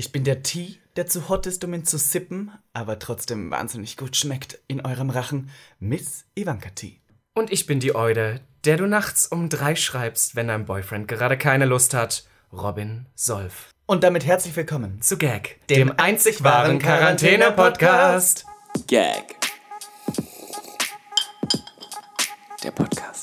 Ich bin der Tee, der zu hot ist, um ihn zu sippen, aber trotzdem wahnsinnig gut schmeckt in eurem Rachen. Miss Ivanka Tee. Und ich bin die Eude, der du nachts um drei schreibst, wenn dein Boyfriend gerade keine Lust hat. Robin Solf. Und damit herzlich willkommen Zu Gag, dem, einzig wahren Quarantäne-Podcast. Gag. Der Podcast.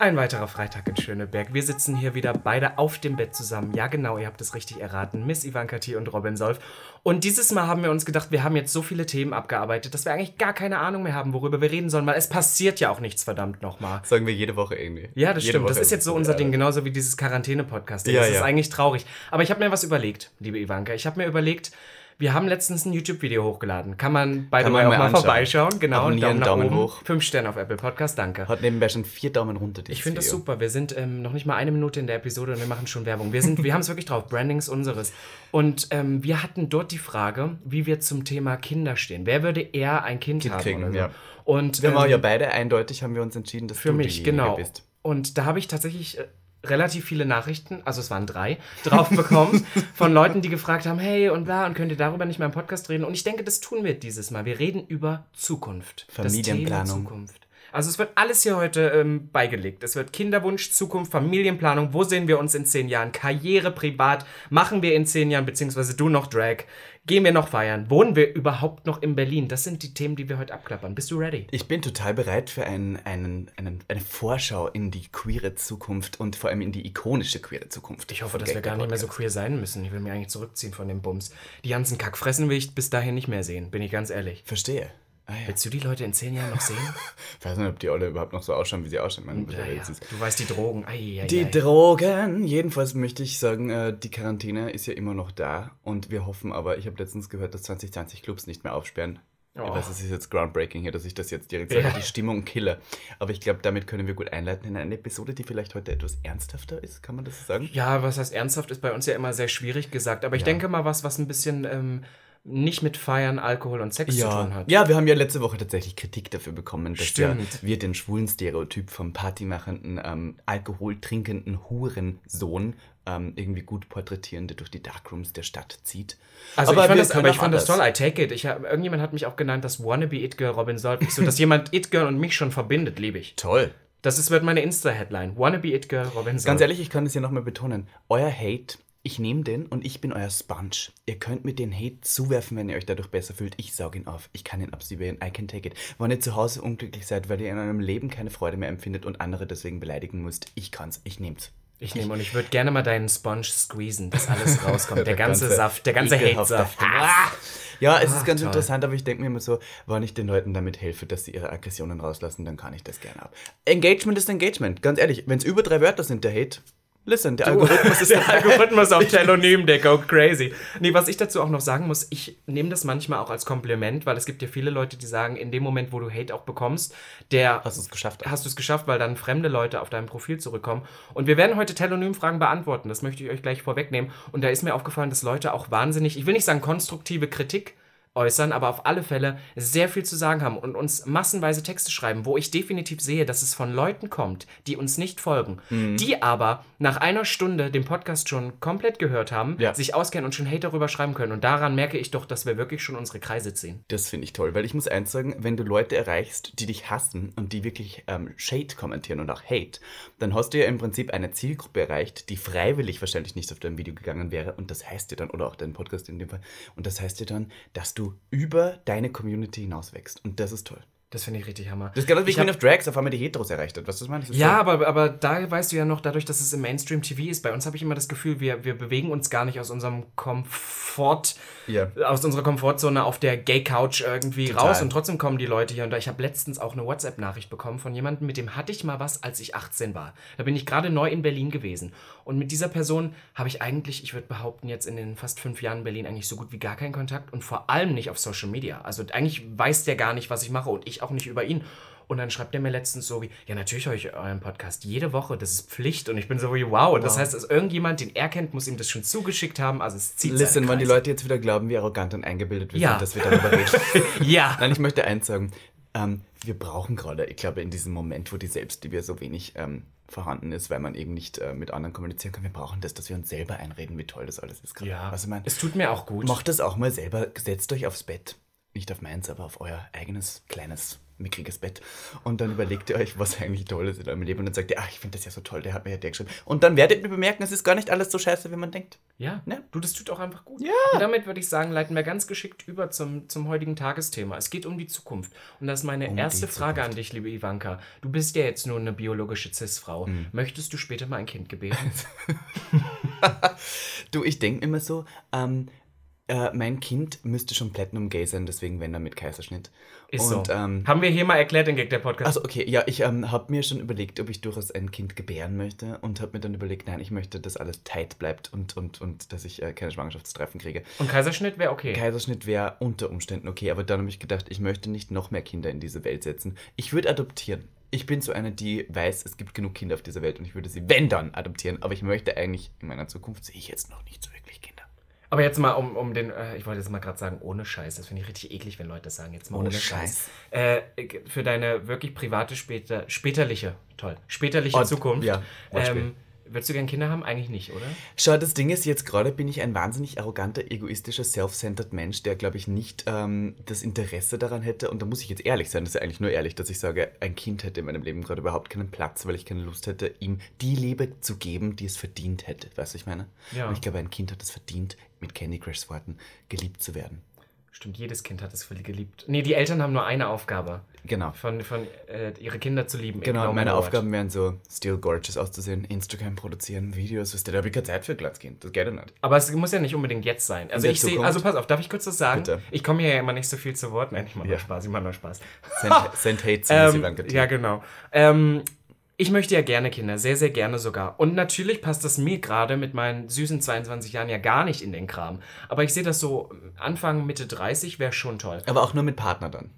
Ein weiterer Freitag in Schöneberg. Wir sitzen hier wieder beide auf dem Bett zusammen. Ja, genau, ihr habt es richtig erraten. Miss Ivanka T. und Robin Solf. Und dieses Mal haben wir uns gedacht, wir haben jetzt so viele Themen abgearbeitet, dass wir eigentlich gar keine Ahnung mehr haben, worüber wir reden sollen, weil es passiert ja auch nichts, verdammt nochmal. Sagen wir jede Woche irgendwie. Ja, das Jede stimmt. Das Woche ist jetzt so unser. Ding, genauso wie dieses Quarantäne-Podcast. Ja, das ist ja. eigentlich traurig. Aber ich habe mir was überlegt, liebe Ivanka. Ich habe mir überlegt, wir haben letztens ein YouTube-Video hochgeladen. Kann man bei Kann man auch mal anschauen. vorbeischauen. Genau, Abonnieren, nach Daumen oben. hoch. Fünf Sterne auf Apple Podcast, danke. Hat nebenbei schon vier Daumen runter. Ich finde das super. Wir sind ähm, noch nicht mal eine Minute in der Episode und wir machen schon Werbung. Wir, sind, wir haben es wirklich drauf. Branding ist unseres. Und ähm, wir hatten dort die Frage, wie wir zum Thema Kinder stehen. Wer würde eher ein Kind, Kind haben? kriegen, so? ja. Und Wir ähm, waren ja beide eindeutig, haben wir uns entschieden, dass für du mich, genau. bist. Und da habe ich tatsächlich äh, relativ viele Nachrichten, also es waren drei, drauf bekommen von Leuten, die gefragt haben, hey und bla, und könnt ihr darüber nicht mal im Podcast reden? Und ich denke, das tun wir dieses Mal. Wir reden über Zukunft. Familienplanung. Das Thema Zukunft. Also es wird alles hier heute ähm, beigelegt. Es wird Kinderwunsch, Zukunft, Familienplanung. Wo sehen wir uns in zehn Jahren? Karriere, privat. Machen wir in zehn Jahren, beziehungsweise du noch Drag. Gehen wir noch feiern? Wohnen wir überhaupt noch in Berlin? Das sind die Themen, die wir heute abklappern. Bist du ready? Ich bin total bereit für einen, einen, einen, eine Vorschau in die queere Zukunft und vor allem in die ikonische queere Zukunft. Ich hoffe, dass wir gar nicht mehr so queer sein müssen. Ich will mich eigentlich zurückziehen von dem Bums. Die ganzen Kackfressen will ich bis dahin nicht mehr sehen, bin ich ganz ehrlich. Verstehe. Ah, ja. Willst du die Leute in zehn Jahren noch sehen? Ich weiß nicht, ob die alle überhaupt noch so ausschauen, wie sie ausschauen. Man, ja, ja. Du weißt, die Drogen. Ai, ai, Die ai. Drogen. Jedenfalls möchte ich sagen, äh, die Quarantäne ist ja immer noch da und wir hoffen aber, ich habe letztens gehört, dass 2020 Clubs nicht mehr aufsperren. Ich Oh. weiß, es ist jetzt groundbreaking hier, dass ich das jetzt direkt sage, die Stimmung kille. Aber ich glaube, damit können wir gut einleiten in eine Episode, die vielleicht heute etwas ernsthafter ist, kann man das sagen? Ja, was heißt ernsthaft, ist bei uns ja immer sehr schwierig gesagt. Aber ich denke mal was, was ein bisschen ähm, nicht mit Feiern, Alkohol und Sex zu tun hat. ja, wir haben ja letzte Woche tatsächlich Kritik dafür bekommen, dass ja wir den schwulen Stereotyp vom partymachenden, ähm, alkoholtrinkenden Hurensohn ähm, irgendwie gut porträtieren, der durch die Darkrooms der Stadt zieht. Also ich wir fand, das, aber ich fand das toll. I take it. Ich hab, irgendjemand hat mich auch genannt, das Wannabe It Girl Robin. Ich so, dass jemand It Girl und mich schon verbindet, liebe ich. Toll. Das ist, wird meine Insta-Headline. Wannabe It Girl Robin Solf. Ganz ehrlich, ich kann das hier nochmal betonen. Euer Hate, ich nehme den und ich bin euer Sponge. Ihr könnt mir den Hate zuwerfen, wenn ihr euch dadurch besser fühlt. Ich saug ihn auf. Ich kann ihn absorbieren. I can take it. Wenn ihr zu Hause unglücklich seid, weil ihr in eurem Leben keine Freude mehr empfindet und andere deswegen beleidigen müsst, ich kann's. Ich nehm's. Ich nehme und ich würde gerne mal deinen Sponge squeezen, dass alles rauskommt. Der, ganze, ganze Saft, der ganze Hate-Saft. Hass. Ja, es Ah, ist ganz toll. interessant, aber ich denke mir immer so, wenn ich den Leuten damit helfe, dass sie ihre Aggressionen rauslassen, dann kann ich das gerne ab. Engagement ist Engagement. Ganz ehrlich, wenn es über drei Wörter sind, der Hate, listen, der Algorithmus ist der Algorithmus auf Telonym, der go crazy. Nee, was ich dazu auch noch sagen muss, ich nehme das manchmal auch als Kompliment, weil es gibt ja viele Leute, die sagen, in dem Moment, wo du Hate auch bekommst, der Hast du es geschafft? hast du es geschafft, weil dann fremde Leute auf dein Profil zurückkommen. Und wir werden heute Telonym-Fragen beantworten. Das möchte ich euch gleich vorwegnehmen. Und da ist mir aufgefallen, dass Leute auch wahnsinnig, ich will nicht sagen konstruktive Kritik äußern, aber auf alle Fälle sehr viel zu sagen haben und uns massenweise Texte schreiben, wo ich definitiv sehe, dass es von Leuten kommt, die uns nicht folgen, Mhm. die aber nach einer Stunde den Podcast schon komplett gehört haben, Ja. sich auskennen und schon Hate darüber schreiben können. Und daran merke ich doch, dass wir wirklich schon unsere Kreise ziehen. Das finde ich toll, weil ich muss eins sagen, wenn du Leute erreichst, die dich hassen und die wirklich ähm, Shade kommentieren und auch Hate, dann hast du ja im Prinzip eine Zielgruppe erreicht, die freiwillig wahrscheinlich nicht auf dein Video gegangen wäre und das heißt dir dann, oder auch dein Podcast in dem Fall, und das heißt dir dann, dass du über deine Community hinaus wächst und das ist toll. Das finde ich richtig Hammer. Das ist genau wie Ich Queen of Drags auf einmal die Heteros erreicht hat. Was du meinst? Das ist Ja, aber, aber da weißt du ja noch, dadurch, dass es im Mainstream-TV ist, bei uns habe ich immer das Gefühl, wir, wir bewegen uns gar nicht aus unserem Komfort, Ja. aus unserer Komfortzone auf der Gay-Couch irgendwie Total. raus und trotzdem kommen die Leute hier und da. Ich habe letztens auch eine WhatsApp-Nachricht bekommen von jemandem, mit dem hatte ich mal was, als ich 18 war. Da bin ich gerade neu in Berlin gewesen. Und mit dieser Person habe ich eigentlich, ich würde behaupten, jetzt in den fast fünf Jahren in Berlin eigentlich so gut wie gar keinen Kontakt und vor allem nicht auf Social Media. Also eigentlich weiß der gar nicht, was ich mache und ich auch nicht über ihn. Und dann schreibt er mir letztens so wie, ja, natürlich höre ich euren Podcast jede Woche, das ist Pflicht. Und ich bin so wie, wow. Das heißt, dass irgendjemand, den er kennt, muss ihm das schon zugeschickt haben. Also es zieht Listen, seine wenn die. Leute jetzt wieder glauben, wie arrogant und eingebildet wir Ja. sind, dass wir darüber reden. Ja. Nein, ich möchte eins sagen. ähm, wir brauchen gerade, ich glaube, in diesem Moment, wo die Selbstliebe so wenig ähm, vorhanden ist, weil man eben nicht äh, mit anderen kommunizieren kann, wir brauchen das, dass wir uns selber einreden, wie toll das alles ist gerade. Ja, Also, ich mein, es tut mir auch gut. Macht das auch mal selber, setzt euch aufs Bett. Nicht auf meins, aber auf euer eigenes, kleines, mickriges Bett. Und dann überlegt ihr euch, was eigentlich toll ist in eurem Leben. Und dann sagt ihr, ach, ich finde das ja so toll, der hat mir ja der geschrieben. Und dann werdet ihr bemerken, es ist gar nicht alles so scheiße, wie man denkt. Ja, Ne? du, das tut auch einfach gut. Ja. Und damit würde ich sagen, leiten wir ganz geschickt über zum, zum heutigen Tagesthema. Es geht um die Zukunft. Und das ist meine Um erste Frage an dich, liebe Ivanka. Du bist ja jetzt nur eine biologische Cis-Frau. Hm. Möchtest du später mal ein Kind gebären? Du, ich denke immer so, ähm, äh, mein Kind müsste schon Platinum Gay sein, deswegen wenn er mit Kaiserschnitt. Ist Und, so. ähm, Haben wir hier mal erklärt, den Gag der Podcast. Also okay, ja, ich ähm, habe mir schon überlegt, ob ich durchaus ein Kind gebären möchte und habe mir dann überlegt, nein, ich möchte, dass alles tight bleibt und, und, und dass ich äh, keine Schwangerschaftstreifen kriege. Und Kaiserschnitt wäre okay. Kaiserschnitt wäre unter Umständen okay, aber dann habe ich gedacht, ich möchte nicht noch mehr Kinder in diese Welt setzen. Ich würde adoptieren. Ich bin so eine, die weiß, es gibt genug Kinder auf dieser Welt und ich würde sie, wenn dann, adoptieren. Aber ich möchte eigentlich, in meiner Zukunft sehe ich jetzt noch nicht so wirklich. Aber jetzt mal um, um den, äh, ich wollte jetzt mal gerade sagen, ohne Scheiß. Das finde ich richtig eklig, wenn Leute das sagen. Jetzt mal ohne, Ohne Scheiß. Äh, für deine wirklich private, später, späterliche, toll, späterliche Oh, Zukunft. ja, ähm, würdest du gern Kinder haben? Eigentlich nicht, oder? Schau, das Ding ist, jetzt gerade bin ich ein wahnsinnig arroganter, egoistischer, self-centered Mensch, der, glaube ich, nicht ähm, das Interesse daran hätte. Und da muss ich jetzt ehrlich sein, das ist ja eigentlich nur ehrlich, dass ich sage, ein Kind hätte in meinem Leben gerade überhaupt keinen Platz, weil ich keine Lust hätte, ihm die Liebe zu geben, die es verdient hätte. Weißt du, was ich meine? Ja. Und ich glaube, ein Kind hat es verdient, mit Candy Crushs Worten, geliebt zu werden. Stimmt, jedes Kind hat es geliebt. Nee, die Eltern haben nur eine Aufgabe. Genau. Von, von äh, ihre Kinder zu lieben. Genau, meine what. Aufgaben wären so, still gorgeous auszusehen, Instagram produzieren, Videos, was der, da habe ich keine Zeit für Glatzkind, das geht ja nicht. Aber es muss ja nicht unbedingt jetzt sein. Also ich sehe, also pass auf, darf ich kurz was sagen? Bitte. Ich komme hier ja immer nicht so viel zu Wort. Nein, ich mache nur Ja. Spaß, ich mache nur Spaß. Send, send hate zu Ähm, ja, genau. Ähm, ich möchte ja gerne Kinder, sehr, sehr gerne sogar. Und natürlich passt das mir gerade mit meinen süßen 22 Jahren ja gar nicht in den Kram. Aber ich sehe das so, Anfang, Mitte 30 wäre schon toll. Aber auch nur mit Partner dann,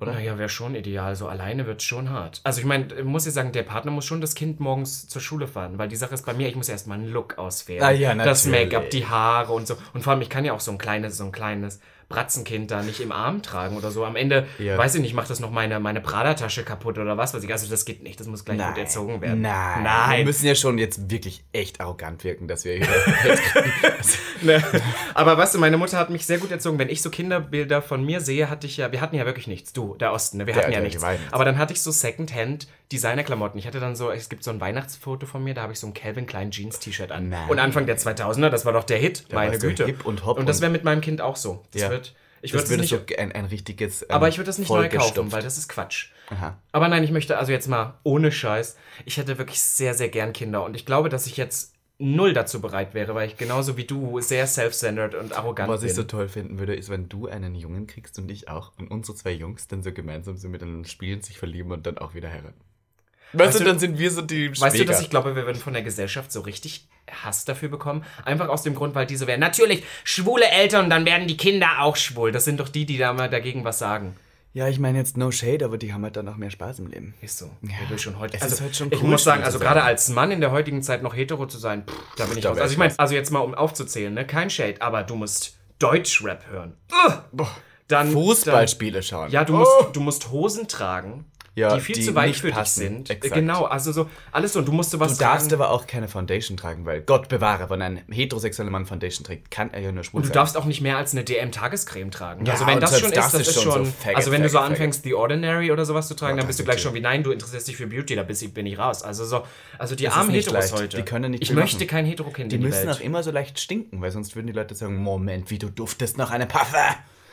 oder? Naja, wäre schon ideal. So alleine wird es schon hart. Also ich meine, ich muss ja sagen, der Partner muss schon das Kind morgens zur Schule fahren. Weil die Sache ist bei mir, ich muss erstmal einen Look auswählen. Ah ja, Das natürlich. Make-up, die Haare und so. Und vor allem, ich kann ja auch so ein kleines, so ein kleines Bratzenkind da nicht im Arm tragen oder so. Am Ende, Ja. weiß ich nicht, macht das noch meine, meine Prada-Tasche kaputt oder was weiß ich. Also das geht nicht. Das muss gleich gut erzogen werden. Nein. Wir Nein. müssen ja schon jetzt wirklich echt arrogant wirken, dass wir hier. Ne? Aber weißt du, meine Mutter hat mich sehr gut erzogen. Wenn ich so Kinderbilder von mir sehe, hatte ich ja, wir hatten ja wirklich nichts. Du, der Osten, ne? wir Der- hatten ja nichts. Aber dann hatte ich so Secondhand Designerklamotten. Ich hatte dann so, es gibt so ein Weihnachtsfoto von mir, da habe ich so ein Calvin Klein Jeans T-Shirt an. Nein. Und Anfang der 2000er, das war doch der Hit, meine warst du Güte. hip und hop und das wäre mit meinem Kind auch so. Das Ja. Wird, ich das würde es so nicht, ein, ein richtiges. ähm, aber ich würde das nicht neu kaufen, weil das ist Quatsch. Aha. Aber nein, ich möchte also jetzt mal ohne Scheiß. Ich hätte wirklich sehr, sehr gern Kinder und ich glaube, dass ich jetzt null dazu bereit wäre, weil ich genauso wie du sehr self-centered und arrogant Was bin. ich so toll finden würde, ist, wenn du einen Jungen kriegst und ich auch und unsere zwei Jungs dann so gemeinsam so miteinander spielen, sich verlieben und dann auch wieder heiraten. Weißt, Weißt du, du- dann sind wir so die Weißt du, dass ich glaube, wir würden von der Gesellschaft so richtig Hass dafür bekommen? Einfach aus dem Grund, weil diese wären natürlich schwule Eltern, dann werden die Kinder auch schwul. Das sind doch die, die da mal dagegen was sagen. Ja, ich meine jetzt no shade, aber die haben halt dann auch mehr Spaß im Leben. Ist so. Wer will schon heute. es Also, ist halt schon ich cool, muss sagen, also gerade als Mann in der heutigen Zeit noch hetero zu sein, pff, da bin ich Da raus. wär Also ich meine, also jetzt mal um aufzuzählen, ne? Kein Shade, aber du musst Deutschrap hören. Ugh. Dann Fußballspiele schauen. Dann, ja, du Oh. musst, du musst Hosen tragen, Ja, die viel die zu weit nicht für dich sind. Exakt. Genau, also so alles so. Und du musst sowas Du darfst tragen. aber auch keine Foundation tragen, weil Gott bewahre, wenn ein heterosexueller Mann Foundation trägt, kann er ja nur schwul Und du sein. darfst auch nicht mehr als eine DM-Tagescreme tragen. Ja, also wenn das schon das ist, das ist schon so faggot, also wenn du so faggot, anfängst, The Ordinary oder sowas zu tragen, dann bist du gleich schon wie, nein, du interessierst dich für Beauty, da bin ich raus. Also so, also die Das armen Heteros heute. Die können nicht ich möchte machen. kein Hetero-Kind die müssen Welt. auch immer so leicht stinken, weil sonst würden die Leute sagen, Moment, wie du duftest nach einer Paffe.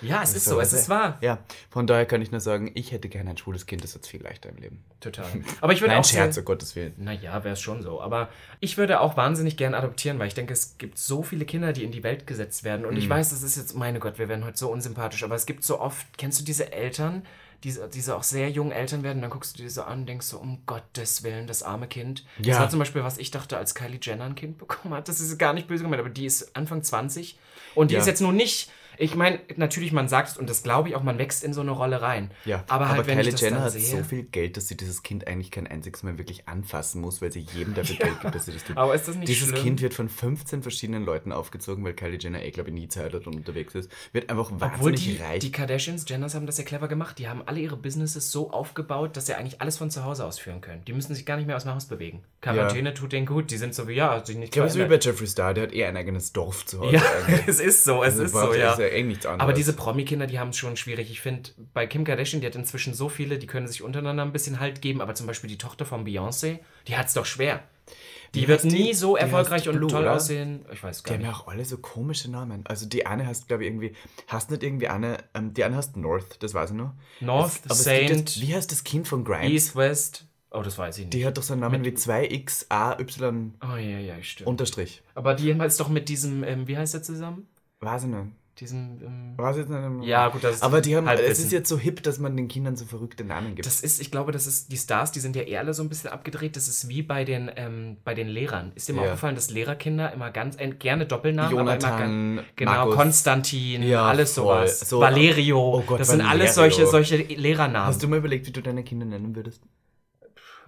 Ja, es ist so, es ist wahr. Ja, von daher kann ich nur sagen, ich hätte gerne ein schwules Kind, das wird viel leichter im Leben. Total. Aber ich würde Nein, auch Scherz, um Gottes Willen. Naja, wäre es schon so. Aber ich würde auch wahnsinnig gern adoptieren, weil ich denke, es gibt so viele Kinder, die in die Welt gesetzt werden. Und Mhm. ich weiß, das ist jetzt, meine Gott, wir werden heute so unsympathisch, aber es gibt so oft, kennst du diese Eltern, diese, diese auch sehr jungen Eltern werden, dann guckst du dir so an und denkst so, um Gottes Willen, das arme Kind. Das Ja. war zum Beispiel, was ich dachte, als Kylie Jenner ein Kind bekommen hat. Das ist gar nicht böse gemeint, aber die ist Anfang 20 und die Ja. ist jetzt nur nicht Ich meine, natürlich, man sagt es und das glaube ich auch, man wächst in so eine Rolle rein. Ja, aber halt, wenn Kylie ich das Jenner hat sehe, so viel Geld, dass sie dieses Kind eigentlich kein einziges Mal wirklich anfassen muss, weil sie jedem dafür Geld gibt, dass sie das tut. Aber ist das nicht Dieses schlimm? Kind wird von 15 verschiedenen Leuten aufgezogen, weil Kylie Jenner eh, glaube ich, nie Zeit hat und unterwegs ist. Wird einfach Obwohl wahnsinnig die, reich. die Kardashians, Jenners haben das ja clever gemacht. Die haben alle ihre Businesses so aufgebaut, dass sie eigentlich alles von zu Hause ausführen können. Die müssen sich gar nicht mehr aus dem Haus bewegen. Quarantäne tut denen gut. Die sind so wie, ja, sich nicht ich glaube, so wie bei Jeffree Star, der hat eh ein eigenes Dorf zu Hause. Ja, eigentlich. es ist so, es Also ist so, ja. Ja eh nichts anderes. Aber diese Promi-Kinder, die haben es schon schwierig. Ich finde, bei Kim Kardashian, die hat inzwischen so viele, die können sich untereinander ein bisschen Halt geben. Aber zum Beispiel die Tochter von Beyoncé, die hat es doch schwer. Die Wie wird die? nie so Die erfolgreich und Blue, toll oder? aussehen. Ich weiß Die gar haben nicht. ja auch alle so komische Namen. Also die eine heißt, glaube ich, irgendwie, hast nicht irgendwie eine, ähm, die eine heißt North, das weiß ich noch. North, Es- Saint, jetzt, wie heißt das Kind von Grimes? East, West. Oh, das weiß ich nicht. Die hat doch so einen Namen wie 2XAY oh, ja, ja, stimmt. Unterstrich. Aber die ist doch mit diesem, ähm, wie heißt der zusammen? Weiß ich nicht. Diesen, ähm, Weiß ich nicht. Ja, gut, das ist Aber die haben, Halbwissen. es ist jetzt so hip, dass man den Kindern so verrückte Namen gibt. das ist, ich glaube, das ist, die Stars, die sind ja eher alle so ein bisschen abgedreht. Das ist wie bei den, ähm, bei den Lehrern. Ist dir mal Ja. aufgefallen, dass Lehrerkinder immer ganz, äh, gerne Doppelnamen, aber immer Jonathan, ganz, genau, Markus. Konstantin, Ja, alles voll. sowas. So- Valerio, Oh Gott, das sind alles solche, solche Lehrernamen. Hast du mal überlegt, wie du deine Kinder nennen würdest?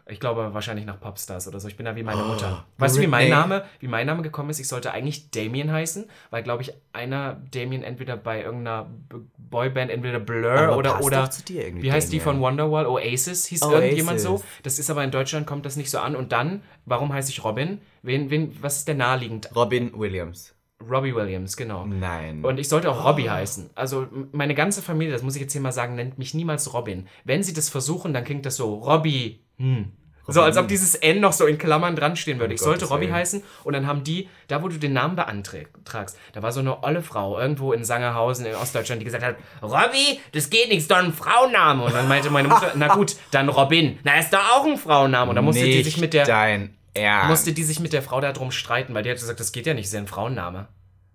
Ich glaube wahrscheinlich nach Popstars oder so. Ich bin da wie meine Oh, Mutter. Weißt du, wie mein. Name, wie mein Name gekommen ist? Ich sollte eigentlich Damien heißen, weil glaube ich einer Damien entweder bei irgendeiner Boyband entweder Blur Aber oder passt oder doch zu dir irgendwie, wie heißt die Damien. von Wonderwall? Oasis hieß Oasis. irgendjemand so. Das ist aber in Deutschland kommt das nicht so an. Und dann, warum heiße ich Robin? Wen, wen, was ist der naheliegend? Robin Williams. Robbie Williams, genau. Nein. Und ich sollte auch Robbie heißen. Also meine ganze Familie, das muss ich jetzt hier mal sagen, nennt mich niemals Robin. Wenn sie das versuchen, dann klingt das so Robbie. Hm. So als ob dieses N noch so in Klammern dran stehen würde. Um ich sollte Gottes Willen. heißen und dann haben die, da wo du den Namen beantragst, da war so eine olle Frau irgendwo in Sangerhausen in Ostdeutschland, die gesagt hat, Robbie, das geht nicht, ist doch ein Frauenname. Und dann meinte meine Mutter, na gut, dann Robin. Na, ist doch auch ein Frauenname. Und dann musste die sich Nicht mit der dein Ernst. musste die sich mit der Frau darum streiten, weil die hat gesagt, das geht ja nicht, das ist ja ein Frauenname.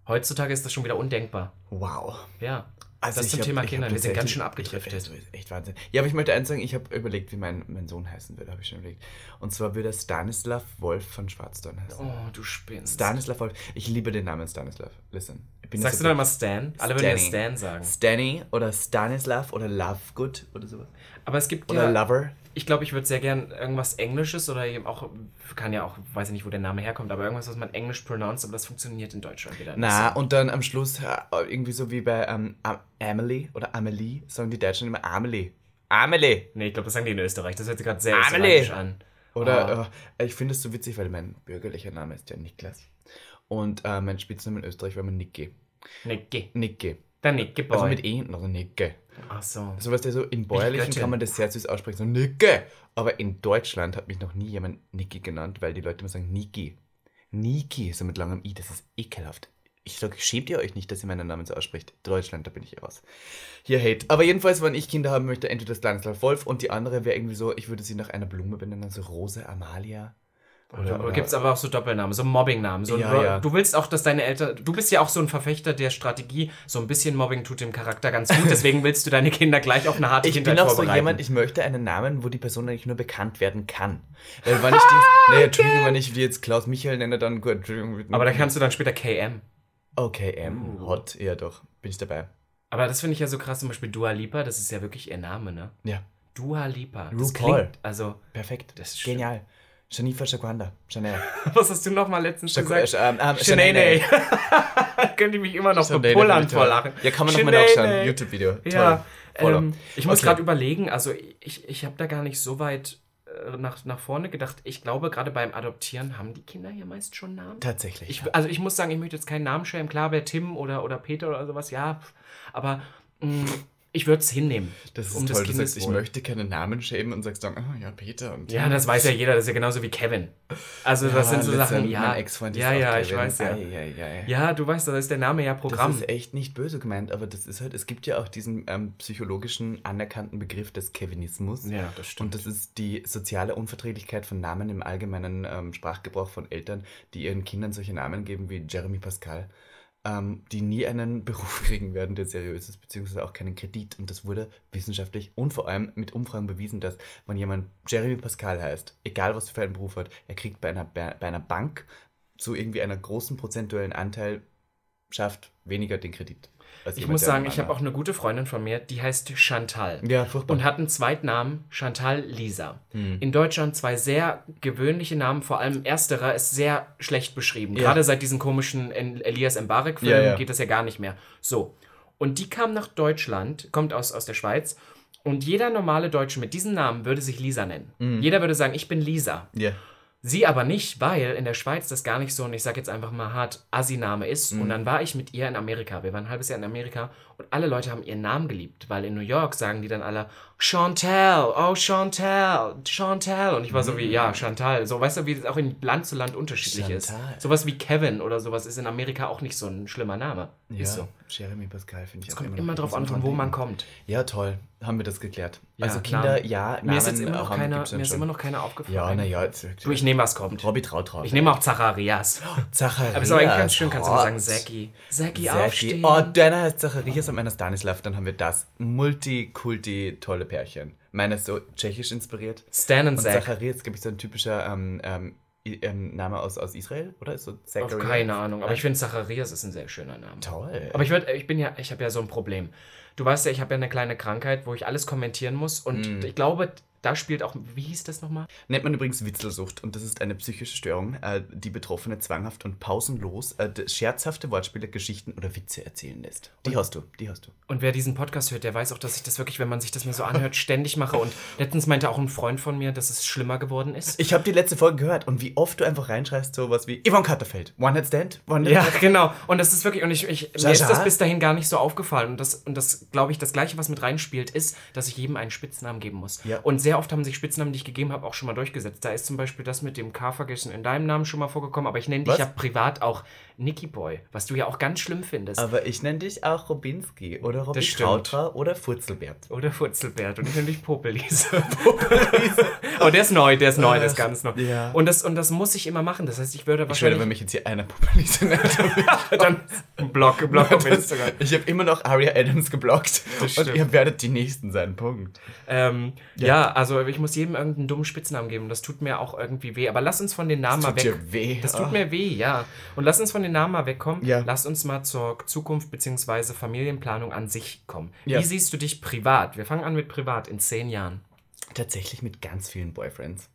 Heutzutage ist das schon wieder undenkbar. wow. Ja. Also das zum hab- Thema Kinder, wir sind ganz schön abgedriftet. ist echt Wahnsinn. Ja, aber ich möchte eins sagen, ich habe überlegt, wie mein, mein Sohn heißen würde, habe ich schon überlegt. Und zwar würde er Stanislav Wolf von Schwarzdorn heißen. Oh, du spinnst. Stanislav Wolf. Ich liebe den Namen Stanislav. Listen. Ich bin Sagst du dann immer Stan? Alle würden ja. Stan sagen. Stanny oder Stanislav oder Lovegood oder sowas. Aber es gibt Oder ja, Lover. Ich glaube, ich würde sehr gern irgendwas Englisches oder eben auch, kann ja auch, weiß ich nicht, wo der Name herkommt, aber irgendwas, was man Englisch pronounced, aber das funktioniert in Deutschland wieder nicht. Na, und dann am Schluss äh, irgendwie so wie bei ähm, Am- Emily oder Amelie, sagen die Deutschen immer Amelie. Amelie. Nee, ich glaube, das sagen die in Österreich. Das hört sich gerade sehr Amelie. österreichisch an. Oder äh, ich finde es so witzig, weil mein bürgerlicher Name ist ja Niklas. Und äh, mein Spitzname in Österreich war immer Nicke. Nicki. Nicke. Der Nicki Boy. Also mit E, also Nicke. Ach so. So was der so im Bäuerlichen kann man das sehr süß aussprechen, so Nicke. Aber in Deutschland hat mich noch nie jemand Niki genannt, weil die Leute immer sagen Niki. Niki, so mit langem I, das ist ekelhaft. Ich sage, schämt ihr euch nicht, dass ihr meinen Namen so ausspricht? Deutschland, da bin ich raus. Hier Hate. Aber jedenfalls, wenn ich Kinder haben möchte, entweder Stanislav Wolf und die andere wäre irgendwie so, ich würde sie nach einer Blume benennen, so Rose Amalia. Oder, Gibt es aber auch so Doppelnamen, so Mobbingnamen. So Ja, ja. Du willst auch, dass deine Eltern. Du bist ja auch so ein Verfechter der Strategie. So ein bisschen Mobbing tut dem Charakter ganz gut. Deswegen willst du deine Kinder gleich auf eine harte Ich Kindheit bin auch so vorbereiten. jemand, ich möchte einen Namen, wo die Person eigentlich nur bekannt werden kann. Weil wenn ich die, naja, Entschuldigung, wenn ich die jetzt Klaus Michael nenne, dann gut, Entschuldigung. aber da kannst du dann später KM. Okay, M, hot, ja doch, bin ich dabei. Aber das finde ich ja so krass, zum Beispiel Dua Lipa, das ist ja wirklich ihr Name, ne? Ja, Dua Lipa. Das RuPaul. klingt, also, perfekt. Das ist Genial. Shanifa Shakwanda, Chanel. was hast du noch mal letztens Shak- gesagt? äh, ähm, ähm, Shanae. Könnte ich mich immer noch Chanel, bepullern vor toll. Lachen. Ja, kann man nochmal nachschauen. YouTube-Video. Ja, ähm, ich muss Okay. gerade überlegen, also ich, ich habe da gar nicht so weit äh, nach, nach vorne gedacht. Ich glaube, gerade beim Adoptieren haben die Kinder hier meist schon Namen. Tatsächlich. Ich, also ich muss sagen, ich möchte jetzt keinen Namen schämen. Klar, wer Tim oder, oder Peter oder sowas, ja, aber mh, ich würde es hinnehmen. das ist um toll, du sagst, ich möchte keinen Namen schämen und sagst dann, ah ja, Peter. Und Ja, das weiß ja jeder, das ist ja genauso wie Kevin. Also das sind so Sachen, ja. Mein Ex-Freund ja, ja, ich weiß ja. Ei, ei, ei. Ja, du weißt, das ist der Name ja Programm. Das ist echt nicht böse gemeint, aber das ist halt, es gibt ja auch diesen ähm, psychologischen anerkannten Begriff des Kevinismus. Ja, das stimmt. Und das ist die soziale Unverträglichkeit von Namen im allgemeinen ähm, Sprachgebrauch von Eltern, die ihren Kindern solche Namen geben wie Jeremy Pascal, ähm, die nie einen Beruf kriegen werden, der seriös ist, beziehungsweise auch keinen Kredit. Und das wurde wissenschaftlich und vor allem mit Umfragen bewiesen, dass wenn jemand Jeremy Pascal heißt, egal was für einen Beruf hat, er kriegt bei einer, bei einer Bank zu irgendwie einer großen prozentuellen Anteil schafft weniger den Kredit. Ich muss sagen, ich habe auch eine gute Freundin von mir, die heißt Chantal. Ja, furchtbar. Und hat einen Zweitnamen, Chantal Lisa. Hm. In Deutschland zwei sehr gewöhnliche Namen, vor allem ersterer ist sehr schlecht beschrieben. Ja. Gerade seit diesem komischen El- Elias Mbarek-Film Ja, ja. geht das ja gar nicht mehr. So. Und die kam nach Deutschland, kommt aus, aus der Schweiz. Und jeder normale Deutsche mit diesem Namen würde sich Lisa nennen. Hm. Jeder würde sagen, ich bin Lisa. Ja. Sie aber nicht, weil in der Schweiz das gar nicht so, und ich sage jetzt einfach mal hart, Assi-Name ist. Mhm. Und dann war ich mit ihr in Amerika. Wir waren ein halbes Jahr in Amerika und alle Leute haben ihren Namen geliebt, weil in New York sagen die dann alle Chantal, oh Chantal, Chantal. Und ich war so wie, ja, Chantal. So, weißt du, wie das auch in Land zu Land unterschiedlich Chantal. ist. Sowas wie Kevin oder sowas ist in Amerika auch nicht so ein schlimmer Name. Ja, Ist so. Jeremy Pascal finde ich Es kommt noch immer drauf an, von wo man kommt. Ja, toll. Haben wir das geklärt. Ja, also Kinder, Namen. ja, Mir ist jetzt Namen immer noch keiner, mir ist immer noch keiner aufgefallen. Ja, naja, Du, ich nehme, was kommt. Robby Trautraut. Ich nehme auch Zacharias. Zacharias. Aber es ist auch eigentlich ganz schön, kannst du nur sagen. Zeki, Zeki. aufstehen. Oh, deiner heißt Zacharias und meiner Stanislav, dann haben wir das. Multikulti, tolle Pärchen. Meiner ist so tschechisch inspiriert. Stan und Und Zach. Zacharias, glaube ich, so ein typischer ähm, ähm, ähm, Name aus, aus Israel, oder? Ist so Auf Zacharias? keine Ahnung, aber ich finde Zacharias ist ein sehr schöner Name. Toll. Aber ich würd, ich bin ja, ich habe ja so ein Problem. Du weißt ja, ich habe ja eine kleine Krankheit, wo ich alles kommentieren muss und Mm. ich glaube, da spielt auch, wie hieß das nochmal? Nennt man übrigens Witzelsucht und das ist eine psychische Störung, äh, die Betroffene zwanghaft und pausenlos äh, scherzhafte Wortspiele, Geschichten oder Witze erzählen lässt. Die hast du, die hast du. Und wer diesen Podcast hört, der weiß auch, dass ich das wirklich, wenn man sich das mir so anhört, ständig mache. Und letztens meinte auch ein Freund von mir, dass es schlimmer geworden ist. Ich habe die letzte Folge gehört und wie oft du einfach reinschreist, sowas wie Yvonne Katterfeld, One Head Stand, One Head Ja, genau. Und das ist wirklich, und ich, ich mir ist das bis dahin gar nicht so aufgefallen. Und das, und das glaube ich, das Gleiche, was mit reinspielt, ist, dass ich jedem einen Spitznamen geben muss. Ja. Und sehr oft haben sich Spitznamen, die ich gegeben habe, auch schon mal durchgesetzt. Da ist zum Beispiel das mit dem K vergessen in deinem Namen schon mal vorgekommen, aber ich nenne dich Was? ja privat auch Nicky Boy, was du ja auch ganz schlimm findest. Aber ich nenne dich auch Robinski oder Das stimmt. Trautra oder Furzelbert. Oder Furzelbert und ich nenne dich Popelise. Aber der ist neu, der ist neu, der ist ganz neu. Ja. Und, das, und das muss ich immer machen. Das heißt, ich würde Ich werde, wahrscheinlich wenn mich jetzt hier einer Populiste nennt. dann Block, Block auf Instagram. ich habe immer noch Aria Adams geblockt und ihr werdet die Nächsten sein, Punkt. Ähm, ja. also ich muss jedem irgendeinen dummen Spitznamen geben. Das tut mir auch irgendwie weh. Aber lass uns von den Namen Das mal tut weg. dir weh. Das tut Ah. mir weh, ja. Und lass uns von den Namen mal wegkommen. Ja. Lass uns mal zur Zukunft bzw. Familienplanung an sich kommen. Ja. Wie siehst du dich privat? Wir fangen an mit privat in zehn Jahren. Tatsächlich mit ganz vielen Boyfriends.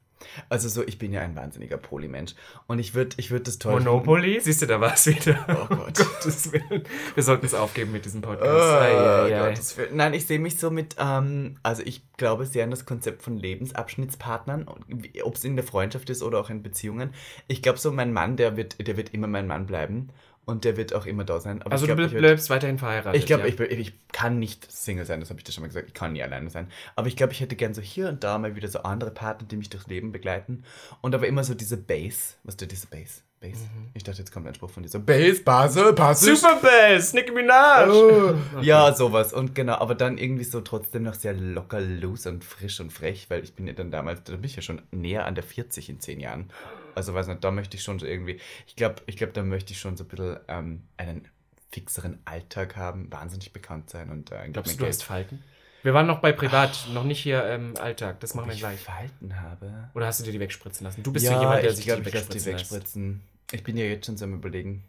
Also so, ich bin ja ein wahnsinniger Polymensch und ich würde ich würd das toll Monopoly? Siehst du, da war es wieder. Oh Gott. Gottes Willen. Wir sollten es aufgeben mit diesem Podcast. Oh, Ei, ei, ei. Gottes Willen. Nein, ich sehe mich so mit, ähm, also ich glaube sehr an das Konzept von Lebensabschnittspartnern, ob es in der Freundschaft ist oder auch in Beziehungen. Ich glaube so, mein Mann, der wird, der wird immer mein Mann bleiben und der wird auch immer da sein. Aber Also ich du glaub, würd- bleibst weiterhin verheiratet. Ich glaube, ja. ich, ich kann nicht Single sein, das habe ich dir schon mal gesagt. Ich kann nie alleine sein. Aber ich glaube, ich hätte gern so hier und da mal wieder so andere Partner, die mich durchs Leben begleiten. Und aber immer so diese Base. Was ist diese Base? Base? Ich dachte, jetzt kommt ein Spruch von dir so Base, Basel, Basel. Super Bass, Nicki Minaj. Oh. Ja, sowas. Und genau, aber dann irgendwie so trotzdem noch sehr locker, loose und frisch und frech, weil ich bin ja dann damals, da bin ich ja schon näher an der 40 in 10 Jahren. Also weiß nicht, da möchte ich schon so irgendwie, ich glaube, ich glaube, da möchte ich schon so ein bisschen ähm, einen fixeren Alltag haben, wahnsinnig bekannt sein und äh, Glaubst du, du hast Falten? Wir waren noch bei privat, noch nicht hier im Alltag. Das machen ob wir ich gleich. Falten habe. Oder hast du dir die wegspritzen lassen? Du bist ja, ja jemand, der ich sich glaube, die ich lasse die wegspritzen lässt. wegspritzen. Ich bin ja jetzt schon so am überlegen.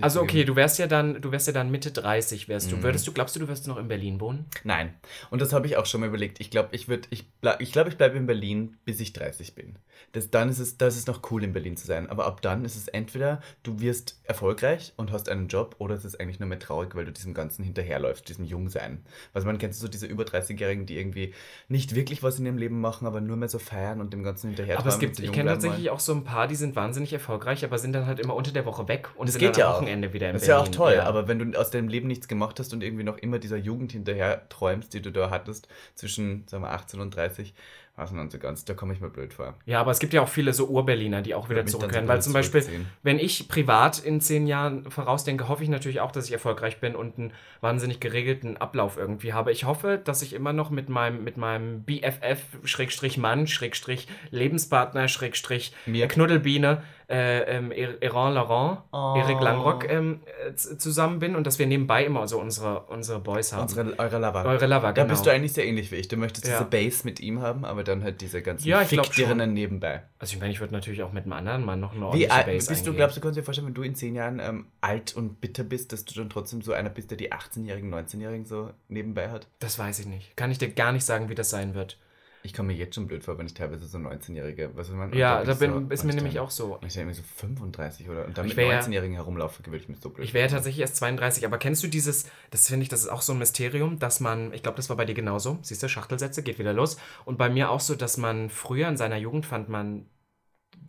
Also okay, du wärst ja dann, du wärst ja dann Mitte 30, wärst Mhm. du. Würdest du, glaubst du, du wirst noch in Berlin wohnen? Nein. Und das habe ich auch schon mal überlegt. Ich glaube, ich würde, ich, bleib, ich, glaub, ich bleibe in Berlin, bis ich 30 bin. Das, dann ist es, das ist noch cool, in Berlin zu sein. Aber ab dann ist es entweder, du wirst erfolgreich und hast einen Job, oder es ist eigentlich nur mehr traurig, weil du diesem Ganzen hinterherläufst, diesem Jungsein. Was man kennt so diese über 30-Jährigen, die irgendwie nicht wirklich was in ihrem Leben machen, aber nur mehr so feiern und dem Ganzen hinterher Aber es gibt, ich kenne tatsächlich auch so ein paar, die sind wahnsinnig erfolgreich, aber sind dann halt immer unter der Woche weg und Das geht ja auch. Wochenende wieder Das ist Berlin. ja auch toll, aber wenn du aus deinem Leben nichts gemacht hast und irgendwie noch immer dieser Jugend hinterher träumst, die du da hattest, zwischen sagen wir, 18 und 30, weiß man so ganz, da komme ich mir blöd vor. Ja, aber es gibt ja auch viele so Ur-Berliner, die auch wieder zurückkehren. so Weil zum Beispiel, wenn ich privat in zehn Jahren vorausdenke, hoffe ich natürlich auch, dass ich erfolgreich bin und einen wahnsinnig geregelten Ablauf irgendwie habe. Ich hoffe, dass ich immer noch mit meinem, mit meinem BFF, Schrägstrich Mann, Schrägstrich Lebenspartner, Schrägstrich. Knuddelbiene, äh, ähm, Er- Eran Laurent, Oh. Erik Langrock ähm, äh, zusammen bin und dass wir nebenbei immer so unsere, unsere Boys haben. Unsere, eure Lover. Eure Lover, Da genau. bist du eigentlich sehr ähnlich wie ich. Du möchtest Ja. diese Base mit ihm haben, aber dann halt diese ganzen Ja, Fick-Dirnen nebenbei. Also ich meine, ich würde natürlich auch mit einem anderen Mann noch eine Wie ordentliche alt Base bist du, glaubst du, kannst dir vorstellen, wenn du in zehn Jahren ähm, alt und bitter bist, dass du dann trotzdem so einer bist, der die 18-Jährigen, 19-Jährigen so nebenbei hat? Das weiß ich nicht. Kann ich dir gar nicht sagen, wie das sein wird. Ich komme mir jetzt schon blöd vor, wenn ich teilweise so 19-Jährige, was will man? Ja, da bin, so, ist mir ich nämlich dann- auch so. Ich denke mir so 35 oder und dann Ich mit wär ja- 19-Jährigen herumlaufe, würde ich mir so blöd Ich wäre ja tatsächlich erst 32, aber kennst du dieses, das finde ich, das ist auch so ein Mysterium, dass man, ich glaube, das war bei dir genauso, siehst du, Schachtelsätze, geht wieder los. Und bei mir auch so, dass man früher in seiner Jugend fand man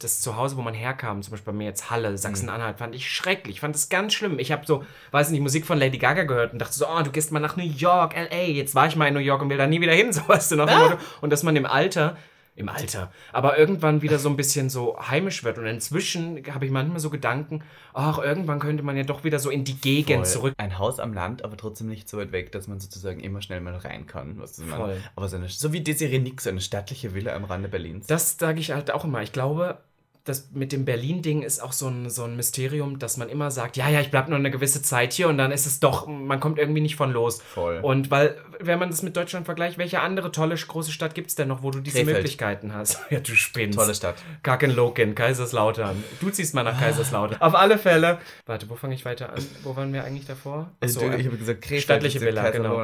das Zuhause, wo man herkam, zum Beispiel bei mir jetzt Halle, Sachsen-Anhalt, fand ich schrecklich, fand es ganz schlimm. Ich habe so, weiß nicht, Musik von Lady Gaga gehört und dachte so, oh, du gehst mal nach New York, L.A., jetzt war ich mal in New York und will da nie wieder hin, so weißt du, dem Motto. Und dass man im Alter, im Alter, aber irgendwann wieder so ein bisschen so heimisch wird. Und inzwischen habe ich manchmal so Gedanken, ach, irgendwann könnte man ja doch wieder so in die Gegend Voll. zurück. Ein Haus am Land, aber trotzdem nicht so weit weg, dass man sozusagen immer schnell mal rein kann. Was Voll. man, aber so, eine, so wie Desiree Nix, eine stattliche Villa am Rande Berlins. Das sage ich halt auch immer. Ich glaube, das mit dem Berlin-Ding ist auch so ein, so ein Mysterium, dass man immer sagt, ja, ja, ich bleibe nur eine gewisse Zeit hier und dann ist es doch, man kommt irgendwie nicht von los. Voll. Und weil, wenn man das mit Deutschland vergleicht, welche andere tolle große Stadt gibt es denn noch, wo du diese Krefeld. Möglichkeiten hast? Ja, du spinnst. Tolle Stadt. Kakenloken, Kaiserslautern. Du ziehst mal nach Kaiserslautern. Auf alle Fälle. Warte, wo fange ich weiter an? Wo waren wir eigentlich davor? Also, Achso, du, ich ähm, habe gesagt, Krefeld, stattliche Villa, genau.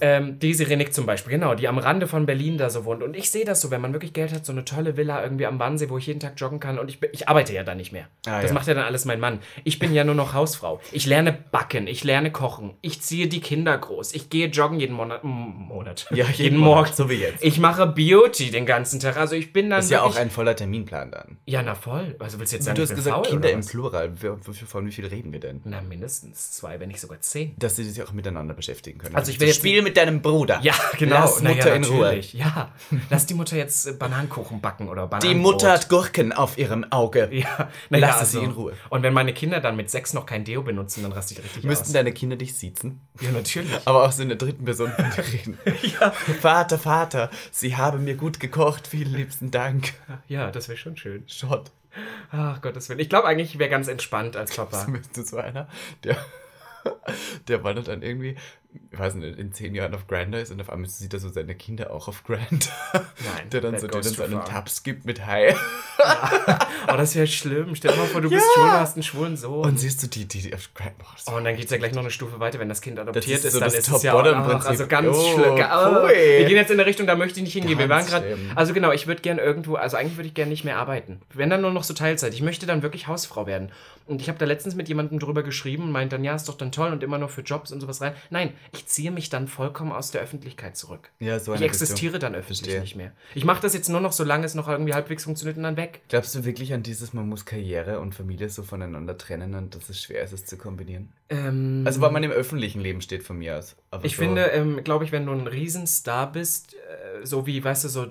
Ähm, Daisy Renick zum Beispiel, genau, die am Rande von Berlin da so wohnt. Und ich sehe das so, wenn man wirklich Geld hat, so eine tolle Villa irgendwie am Wannsee, wo ich jeden Tag joggen kann. Und ich, ich arbeite ja da nicht mehr. Ah, das ja. macht ja dann alles mein Mann. Ich bin ja nur noch Hausfrau. Ich lerne backen, ich lerne kochen, ich ziehe die Kinder groß, ich gehe joggen jeden Monat. Monat. Ja, jeden, jeden Morgen. Monat, so wie jetzt. Ich mache Beauty den ganzen Tag. Also ich bin dann. Das ist ja auch ein voller Terminplan dann. Ja, na voll. Also willst du jetzt sagen, Du hast gesagt, faul, Kinder im? Plural. Von wie viel reden wir denn? Na, mindestens zwei, wenn nicht sogar zehn. Dass sie sich auch miteinander beschäftigen können. Also ich will jetzt- Spiel mit deinem Bruder. Ja, genau. Lass Na ja, Mutter in Ruhe. Ja, lass die Mutter jetzt äh, Bananenkuchen backen oder Die Bananenbrot. Mutter hat Gurken auf ihrem Auge. Ja, naja, Lasse also, sie in Ruhe. Und wenn meine Kinder dann mit sechs noch kein Deo benutzen, dann raste ich richtig Müssten aus. deine Kinder dich siezen? Ja, natürlich. Aber auch so in der dritten Person reden. Vater, Vater, Sie haben mir gut gekocht. Vielen liebsten Dank. Ja, das wäre schon schön. Schott. Ach, Gottes Willen. Ich glaube eigentlich, ich wäre ganz entspannt als Papa. Bist du so einer, der, der wandert dann irgendwie, ich weiß nicht, in zehn Jahren auf Grindr ist und auf einmal sieht er so seine Kinder auch auf Grindr. Nein, Der dann so, der goes dann so too einen far. Tabs gibt mit Hi. Oh, das wäre schlimm. Stell dir mal vor, du bist Ja. schwul, hast einen schwulen Sohn. Und siehst du die, die, die auf Grindr. Oh, das Oh, und dann geht es ja gleich noch eine Stufe weiter, wenn das Kind adoptiert ist ist, so dann das ist es ja auch also ganz Oh, schlimm. Oh, wir gehen jetzt in eine Richtung, da möchte ich nicht hingehen. wir waren Ganz gerade. Also genau, ich würde gerne irgendwo, also eigentlich würde ich gerne nicht mehr arbeiten. Wenn dann nur noch so Teilzeit. Ich möchte dann wirklich Hausfrau werden. Und ich habe da letztens mit jemandem drüber geschrieben und meint dann, ja, ist doch dann toll und immer nur für Jobs und sowas rein. Nein, ich ziehe mich dann vollkommen aus der Öffentlichkeit zurück. Ja, so Ich eine existiere dann öffentlich Verstehe. nicht mehr. Ich mache das jetzt nur noch, solange es noch irgendwie halbwegs funktioniert und dann weg. Glaubst du wirklich an dieses, man muss Karriere und Familie so voneinander trennen und dass es schwer ist, es zu kombinieren? Ähm, Also, weil man im öffentlichen Leben steht von mir aus. Ich so, finde, ähm, glaube ich, wenn du ein Riesenstar bist, äh, so wie, weißt du, so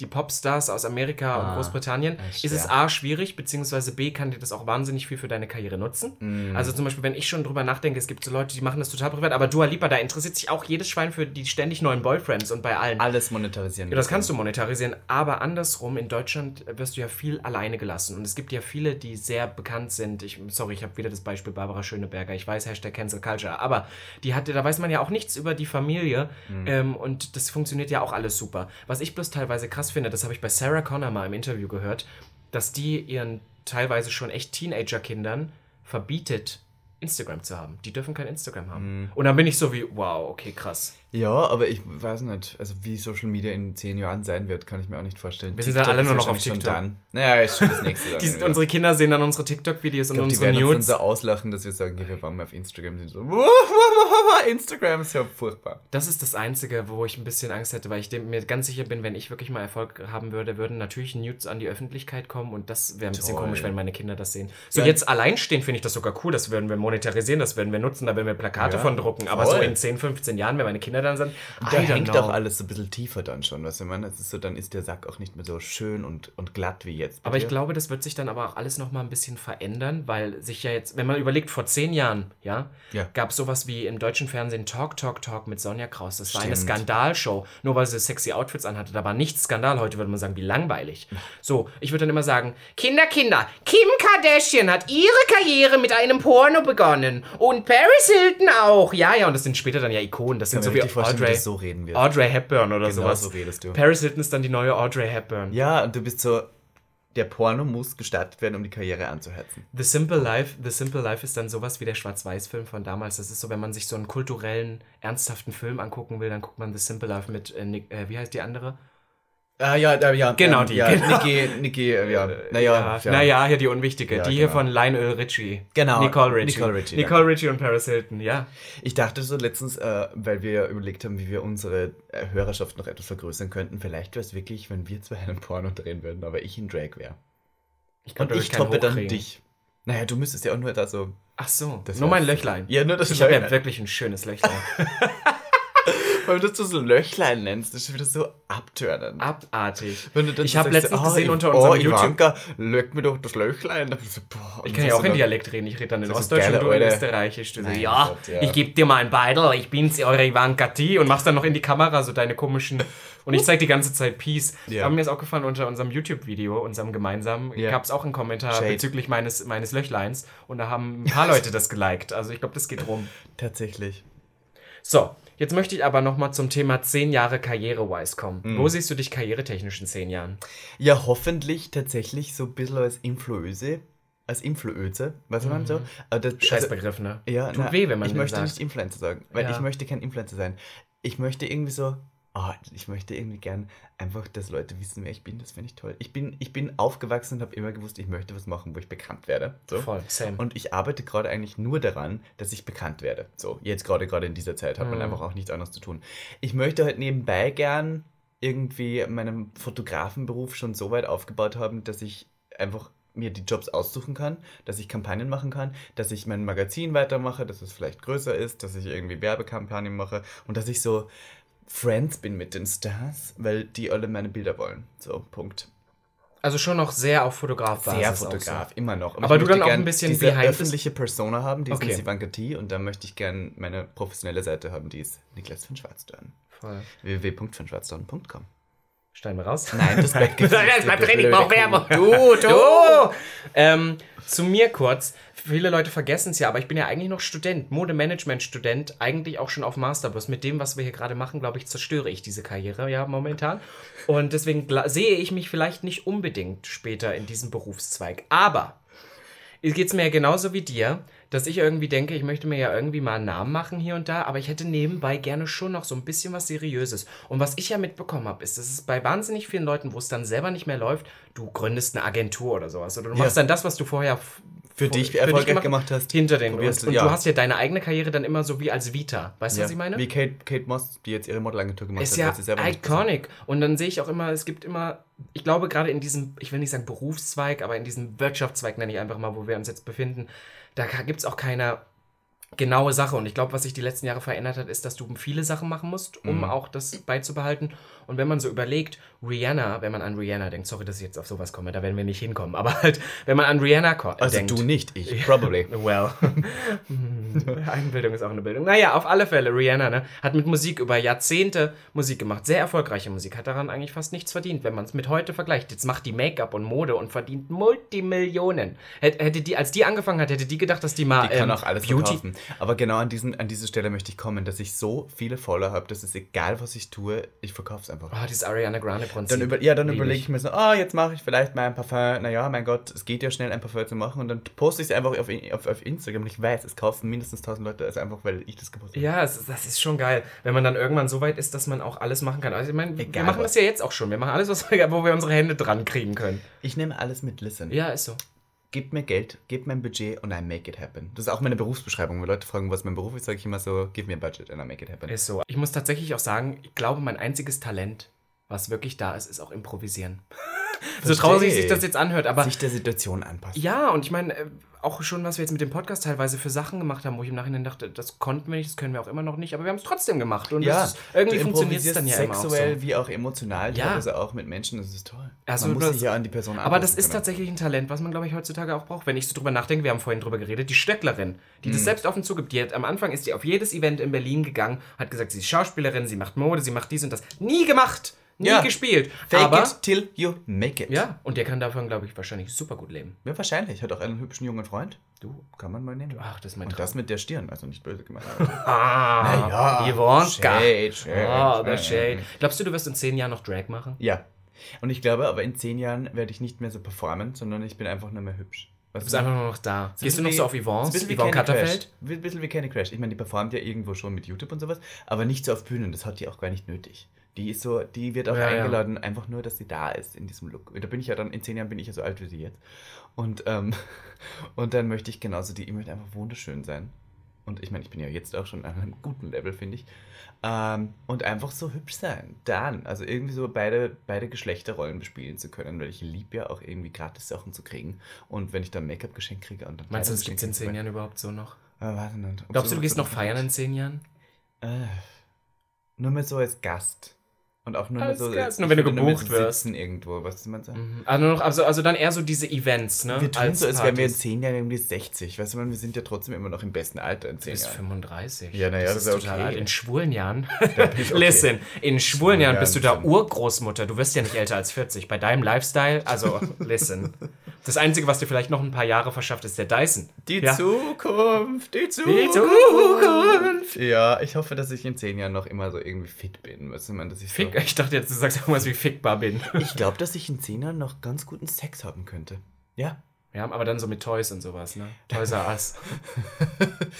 die Popstars aus Amerika Ah, und Großbritannien, ist es. A, schwierig, beziehungsweise B, kann dir das auch wahnsinnig viel für deine Karriere nutzen. Mm. Also zum Beispiel, wenn ich schon drüber nachdenke, es gibt so Leute, die machen das total privat, aber Dua Lipa, da interessiert sich auch jedes Schwein für die ständig neuen Boyfriends und bei allen. alles monetarisieren. Ja, das kannst du monetarisieren, aber andersrum, in Deutschland wirst du ja viel alleine gelassen. Und es gibt ja viele, die sehr bekannt sind. Ich, sorry, ich habe wieder das Beispiel Barbara Schöneberger. Ich weiß, Hashtag Cancel Culture. Aber die hatte, da weiß man ja auch nichts über die Familie. Ähm, und das funktioniert ja auch alles super. Was ich bloß teilweise krass finde, das habe ich bei Sarah Connor mal im Interview gehört, dass die ihren teilweise schon echt Teenager-Kindern verbietet, Instagram zu haben. Die dürfen kein Instagram haben. Und dann bin ich so wie, wow, okay, krass. Ja, aber ich weiß nicht, also wie Social Media in zehn Jahren sein wird, kann ich mir auch nicht vorstellen. Wir sind dann alle nur noch auf TikTok. Dann. Naja, ist schon das nächste. Die, wieder. unsere Kinder sehen dann unsere TikTok-Videos und glaub, die unsere werden uns Nudes. dann so auslachen, dass wir sagen, wir waren mal auf Instagram. Die so, Instagram ist ja furchtbar. Das ist das Einzige, wo ich ein bisschen Angst hätte, weil ich mir ganz sicher bin, wenn ich wirklich mal Erfolg haben würde, würden natürlich Nudes an die Öffentlichkeit kommen und das wäre ein bisschen Toll. komisch, wenn meine Kinder das sehen. So Ja. jetzt alleinstehen finde ich das sogar cool, das würden wir monetarisieren, das würden wir nutzen, da würden wir Plakate Ja, von drucken. Aber so voll. in 10, 15 Jahren, wenn meine Kinder dann sind, Da hängt auch alles so ein bisschen tiefer dann schon, was ich meine. Es ist so, dann ist der Sack auch nicht mehr so schön und, und glatt wie jetzt. Aber ich dir. glaube, das wird sich dann aber auch alles nochmal ein bisschen verändern, weil sich ja jetzt, wenn man überlegt, vor zehn Jahren, ja, Ja. gab es sowas wie im deutschen deutschen Fernsehen Talk, Talk, Talk mit Sonja Kraus. Das war eine. Skandalshow, nur weil sie sexy Outfits anhatte. Da war nichts Skandal. Heute würde man sagen, wie langweilig. So, ich würde dann immer sagen, Kinder, Kinder, Kim Kardashian hat ihre Karriere mit einem Porno begonnen. Und Paris Hilton auch. Ja, ja, und das sind später dann ja Ikonen. Das sind so wie Audrey, so. Audrey Hepburn oder Genau sowas. so redest du. Paris Hilton ist dann die neue Audrey Hepburn. Ja, und du bist so, der Porno muss gestartet werden, um die Karriere anzuhetzen. The Simple Life, The Simple Life ist dann sowas wie der Schwarz-Weiß-Film von damals. Das ist so, wenn man sich so einen kulturellen, ernsthaften Film angucken will, dann guckt man The Simple Life mit, äh, Nick, äh, wie heißt die andere? Ah, ja, ja, ja. Genau ähm, die, Ja, genau. Niki, Niki, äh, ja. Naja, ja. Naja, hier die unwichtige. Ja, die hier genau. von Lionel Richie. Genau, Nicole Richie. Nicole Richie, Nicole Richie und Paris Hilton, ja. Ich dachte so letztens, äh, weil wir überlegt haben, wie wir unsere äh, Hörerschaft noch etwas vergrößern könnten, vielleicht wäre es wirklich, wenn wir zwei einen Porno drehen würden, aber ich in Drag wäre. Ich Und ich toppe dann dich. Naja, du müsstest ja auch nur da so. Ach so, Das nur mein. Löchlein. Ja, nur das Ich habe ja Löchlein. wirklich ein schönes Löchlein. Weil du das so Löchlein nennst, das ist wieder so abtörnend. Abartig. Wenn du dann Ich habe letztens ah, gesehen unter oh, unserem YouTube. Ivanka, löck mir doch das Löchlein. So, boah, Ich kann ja auch in Dialekt reden, ich rede dann in Ostdeutsch und du in Österreichisch. Du so, Mein ja, Gott, ja. ich geb dir mal einen Beidel, ich bin's, eure Ivanka T. Und machst dann noch in die Kamera so deine komischen. Und ich zeig die ganze Zeit Peace. Ja. Aber mir ist auch gefallen, unter unserem YouTube-Video, unserem gemeinsamen, Ja. gab es auch einen Kommentar Shade. bezüglich meines, meines Löchleins. Und da haben ein paar Leute das geliked. Also ich glaube, das geht rum. Tatsächlich. So, jetzt möchte ich aber nochmal zum Thema 10 Jahre Karriere-wise kommen. Mhm. Wo siehst du dich karrieretechnisch in 10 Jahren? Ja, hoffentlich tatsächlich so ein bisschen als Influöse. Als Influöse, weißt du, was ich meine? so? Das- Scheiß also- Begriff, ne? Ja, Tut na, weh, wenn man Ich möchte sagt. nicht Influencer sagen, weil Ja. ich möchte kein Influencer sein. Ich möchte irgendwie so, ah, ich möchte irgendwie gern einfach, dass Leute wissen, wer ich bin. Das finde ich toll. Ich bin, ich bin aufgewachsen und habe immer gewusst, ich möchte was machen, wo ich bekannt werde. So. Voll, same. Und ich arbeite gerade eigentlich nur daran, dass ich bekannt werde. So, jetzt gerade gerade in dieser Zeit hat man Mhm. einfach auch nichts anderes zu tun. Ich möchte halt nebenbei gern irgendwie meinen Fotografenberuf schon so weit aufgebaut haben, dass ich einfach mir die Jobs aussuchen kann, dass ich Kampagnen machen kann, dass ich mein Magazin weitermache, dass es vielleicht größer ist, dass ich irgendwie Werbekampagnen mache und dass ich so Friends bin mit den Stars, weil die alle meine Bilder wollen. So, Punkt. Also schon noch sehr auf Fotografbasis. Sehr auch so. Fotograf, immer noch. Aber ich du dann auch ein bisschen diese behind öffentliche Persona haben, die Okay. ist Ivanka T. Und da möchte ich gern meine professionelle Seite haben, die ist Niklas von Schwarzdorn. Voll. www.vonschwarzdorn.com Schneiden wir raus. Nein, das bleibt Nein, das bleibt drin, ich brauche. Werbung. Du, du! ähm, zu mir kurz. Viele Leute vergessen es ja, aber ich bin ja eigentlich noch Student, Modemanagement-Student, eigentlich auch schon auf Master. Bloß mit dem, was wir hier gerade machen, glaube ich, zerstöre ich diese Karriere ja momentan. Und deswegen sehe ich mich vielleicht nicht unbedingt später in diesem Berufszweig. Aber es geht mir ja genauso wie dir, dass ich irgendwie denke, ich möchte mir ja irgendwie mal einen Namen machen hier und da, aber ich hätte nebenbei gerne schon noch so ein bisschen was Seriöses. Und was ich ja mitbekommen habe, ist, dass es bei wahnsinnig vielen Leuten, wo es dann selber nicht mehr läuft, du gründest eine Agentur oder sowas. Oder du machst Ja. dann das, was du vorher Für dich erfolgreich gemacht hast. Hinter den und, Probierst du- und ja. du hast ja deine eigene Karriere dann immer so wie als Vita. Weißt du, Ja. was ich meine? Wie Kate, Kate Moss, die jetzt ihre Modelagentur gemacht Ist hat. ja selber nicht iconic. Und dann sehe ich auch immer, es gibt immer, ich glaube gerade in diesem, ich will nicht sagen Berufszweig, aber in diesem Wirtschaftszweig nenne ich einfach mal, wo wir uns jetzt befinden, da gibt es auch keine genaue Sache. Und ich glaube, was sich die letzten Jahre verändert hat, ist, dass du viele Sachen machen musst, um Mhm. auch das beizubehalten. Und wenn man so überlegt, Rihanna, wenn man an Rihanna denkt, sorry, dass ich jetzt auf sowas komme, da werden wir nicht hinkommen, aber halt, wenn man an Rihanna ko- Also denkt. du nicht, ich. Probably. Well. Einbildung ist auch eine Bildung. Naja, auf alle Fälle, Rihanna ne, hat mit Musik über Jahrzehnte Musik gemacht. Sehr erfolgreiche Musik. Hat daran eigentlich fast nichts verdient, wenn man es mit heute vergleicht. Jetzt macht die Make-up und Mode und verdient Multimillionen. Hätte, hätte die, als die angefangen hat, hätte die gedacht, dass die mal Die kann ähm, auch alles Beauty. verkaufen. Aber genau an, diesen, an diese Stelle möchte ich kommen, dass ich so viele Follower habe, dass es egal, was ich tue, ich verkaufe es einfach. Oh, dieses Ariana Grande-Prinzip. Dann über, ja, dann überlege ich. mir so, ah, jetzt mache ich vielleicht mal ein Parfum. Naja, mein Gott, es geht ja schnell, ein Parfum zu machen. Und dann poste ich es einfach auf, auf, auf Instagram. Und ich weiß, es kaufen mindestens 1000 Leute, also einfach, weil ich das gepostet habe. Ja, es, das ist schon geil, wenn man dann irgendwann so weit ist, dass man auch alles machen kann. Also ich meine, wir machen was. das ja jetzt auch schon. Wir machen alles, was wo wir unsere Hände dran kriegen können. Ich nehme alles mit Listen. Ja, ist so. Gebt mir Geld, gebt mir ein Budget und I make it happen. Das ist auch meine Berufsbeschreibung. Wenn Leute fragen, was mein Beruf ist, sage ich immer so, give me a budget and I make it happen. Ist so. Ich muss tatsächlich auch sagen, ich glaube, mein einziges Talent, was wirklich da ist, ist auch improvisieren. so traurig sich das jetzt anhört, aber Sich der Situation anpassen. ja, und ich meine, äh, auch schon, was wir jetzt mit dem Podcast teilweise für Sachen gemacht haben, wo ich im Nachhinein dachte, das konnten wir nicht, das können wir auch immer noch nicht, aber wir haben es trotzdem gemacht. Und Ja, das ist, irgendwie funktioniert es dann ja immer auch sexuell so. wie auch emotional, Ja. teilweise auch mit Menschen, das ist toll. Also man muss das- sich ja an die Person Aber das ist können. tatsächlich ein Talent, was man, glaube ich, heutzutage auch braucht. Wenn ich so drüber nachdenke, wir haben vorhin drüber geredet, die Stöcklerin, die Mhm. das selbst offen zugibt, die hat, am Anfang ist sie auf jedes Event in Berlin gegangen, hat gesagt, sie ist Schauspielerin, sie macht Mode, sie macht dies und das. Nie gemacht, nie Ja. gespielt. Fake aber, it till you make it. ja, und der kann davon, glaube ich, wahrscheinlich super gut leben. Ja, wahrscheinlich. Hat auch einen hübschen jungen Freund. Du, Kann man mal nehmen. ach, das ist mein Und Traum. das mit der Stirn, also nicht böse gemacht. Ah, Ivanka. Shade, Shade, Oh, der Shade. Glaubst du, du wirst in zehn Jahren noch Drag machen? ja. Und ich glaube, aber in zehn Jahren werde ich nicht mehr so performen, sondern ich bin einfach nur mehr hübsch. Du bist einfach nur noch da. Gehst du noch so auf Yvonne? Yvonne. Katterfeld? Ein bisschen wie Candy Crash. Ich meine, die performt ja irgendwo schon mit YouTube und sowas, aber nicht so auf Bühnen. Das hat die auch gar nicht nötig. Die ist so, die wird auch Ja, ja. eingeladen, einfach nur, dass sie da ist in diesem Look. Da bin ich ja dann, in zehn Jahren bin ich ja so alt wie sie jetzt. Und, ähm, und dann möchte ich genauso die, ich möchte einfach wunderschön sein. Und ich meine, ich bin ja jetzt auch schon an einem guten Level, finde ich. Ähm, und einfach so hübsch sein. Dann, also irgendwie so beide, beide Geschlechterrollen bespielen zu können, weil ich liebe ja auch irgendwie gratis Sachen zu kriegen. Und wenn ich dann Make-up geschenkt kriege und dann Meinst du, das gibt es in zehn Jahren überhaupt so noch? äh, nicht. Ob Glaubst so- du, du gehst noch feiern in zehn Jahren? Äh, nur mehr so als Gast. Und auch nur Als so. Als- nur wenn du gebucht wirst. Irgendwo, was du meinst? Mhm. Also, noch, also, also dann eher so diese Events, ne? Wir tun so, als wären wir in Partys. zehn Jahren irgendwie 60. Weißt du, man, wir sind ja trotzdem immer noch im besten Alter in Du zehn bist Jahren. 35. Ja, na ja, das ist total okay. alt. In schwulen Jahren. okay. Listen, in schwulen Jahren bist du da Jahren Urgroßmutter. Du wirst ja nicht älter als 40. Bei deinem Lifestyle, also listen. Das Einzige, was dir vielleicht noch ein paar Jahre verschafft, ist der Dyson. Die Ja. Zukunft, die Die Zukunft. Zukunft. Ja, ich hoffe, dass ich in zehn Jahren noch immer so irgendwie fit bin. Weißt du, man, dass ich Fick, so, ich dachte jetzt, du sagst irgendwas wie fickbar bin. Ich glaube, dass ich in zehn Jahren noch ganz guten Sex haben könnte. Ja. Ja, aber dann so mit Toys und sowas, ne? Toys R Us.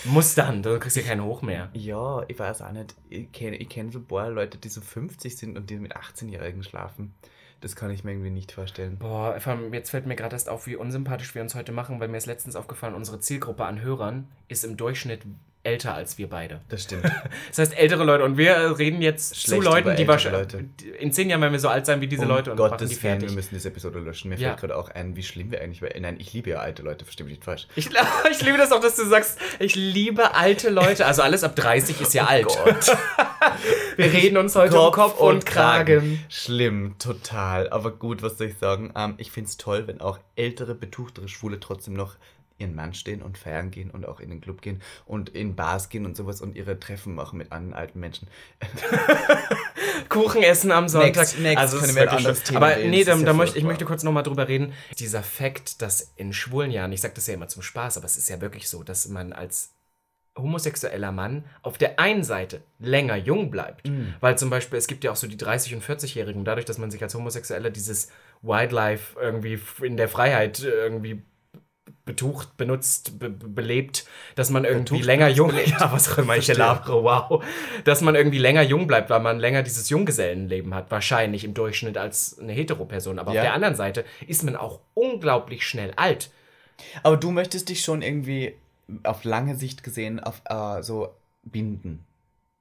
Muss dann, du kriegst ja keinen Hoch mehr. Ja, ich weiß auch nicht. Ich kenne ich kenn so ein paar Leute, die so 50 sind und die mit 18-Jährigen schlafen. Das kann ich mir irgendwie nicht vorstellen. Boah, jetzt fällt mir gerade erst auf, wie unsympathisch wir uns heute machen, weil mir ist letztens aufgefallen, unsere Zielgruppe an Hörern ist im Durchschnitt älter als wir beide. Das stimmt. Das heißt, ältere Leute. Und wir reden jetzt Schlecht zu Leuten, die wahrscheinlich. In zehn Jahren werden wir so alt sein wie diese um Leute und machen Gottes die Willen, fertig. wir müssen diese Episode löschen. Mir Ja. fällt gerade auch ein, wie schlimm wir eigentlich waren. Nein, ich liebe ja alte Leute, verstehe mich nicht falsch. Ich, ich liebe das auch, dass du sagst, ich liebe alte Leute. Also alles ab 30 ist ja alt. wir reden uns heute um Kopf und Kragen. Schlimm, total. Aber gut, was soll ich sagen? Ähm, ich finde es toll, wenn auch ältere, betuchtere Schwule trotzdem noch ihren Mann stehen und feiern gehen und auch in den Club gehen und in Bars gehen und sowas und ihre Treffen machen mit anderen alten Menschen. Kuchen essen am Sonntag. Next, next, also können ist ein anderes. Thema Aber nee, das da, da möchte, ich möchte kurz nochmal drüber reden. Dieser Fakt, dass in schwulen Jahren, ich sage das ja immer zum Spaß, aber es ist ja wirklich so, dass man als homosexueller Mann auf der einen Seite länger jung bleibt. Mhm. Weil zum Beispiel, es gibt ja auch so die 30- und 40-Jährigen, dadurch, dass man sich als Homosexueller dieses Wildlife irgendwie in der Freiheit irgendwie betucht, benutzt, be be- belebt, dass man irgendwie Betucht, länger jung, ja, was auch immer ich labere, wow, dass man irgendwie länger jung bleibt, weil man länger dieses Junggesellenleben hat, wahrscheinlich im Durchschnitt als eine Hetero-Person. Aber Ja. auf der anderen Seite ist man auch unglaublich schnell alt. Aber du möchtest dich schon irgendwie auf lange Sicht gesehen auf äh, so binden.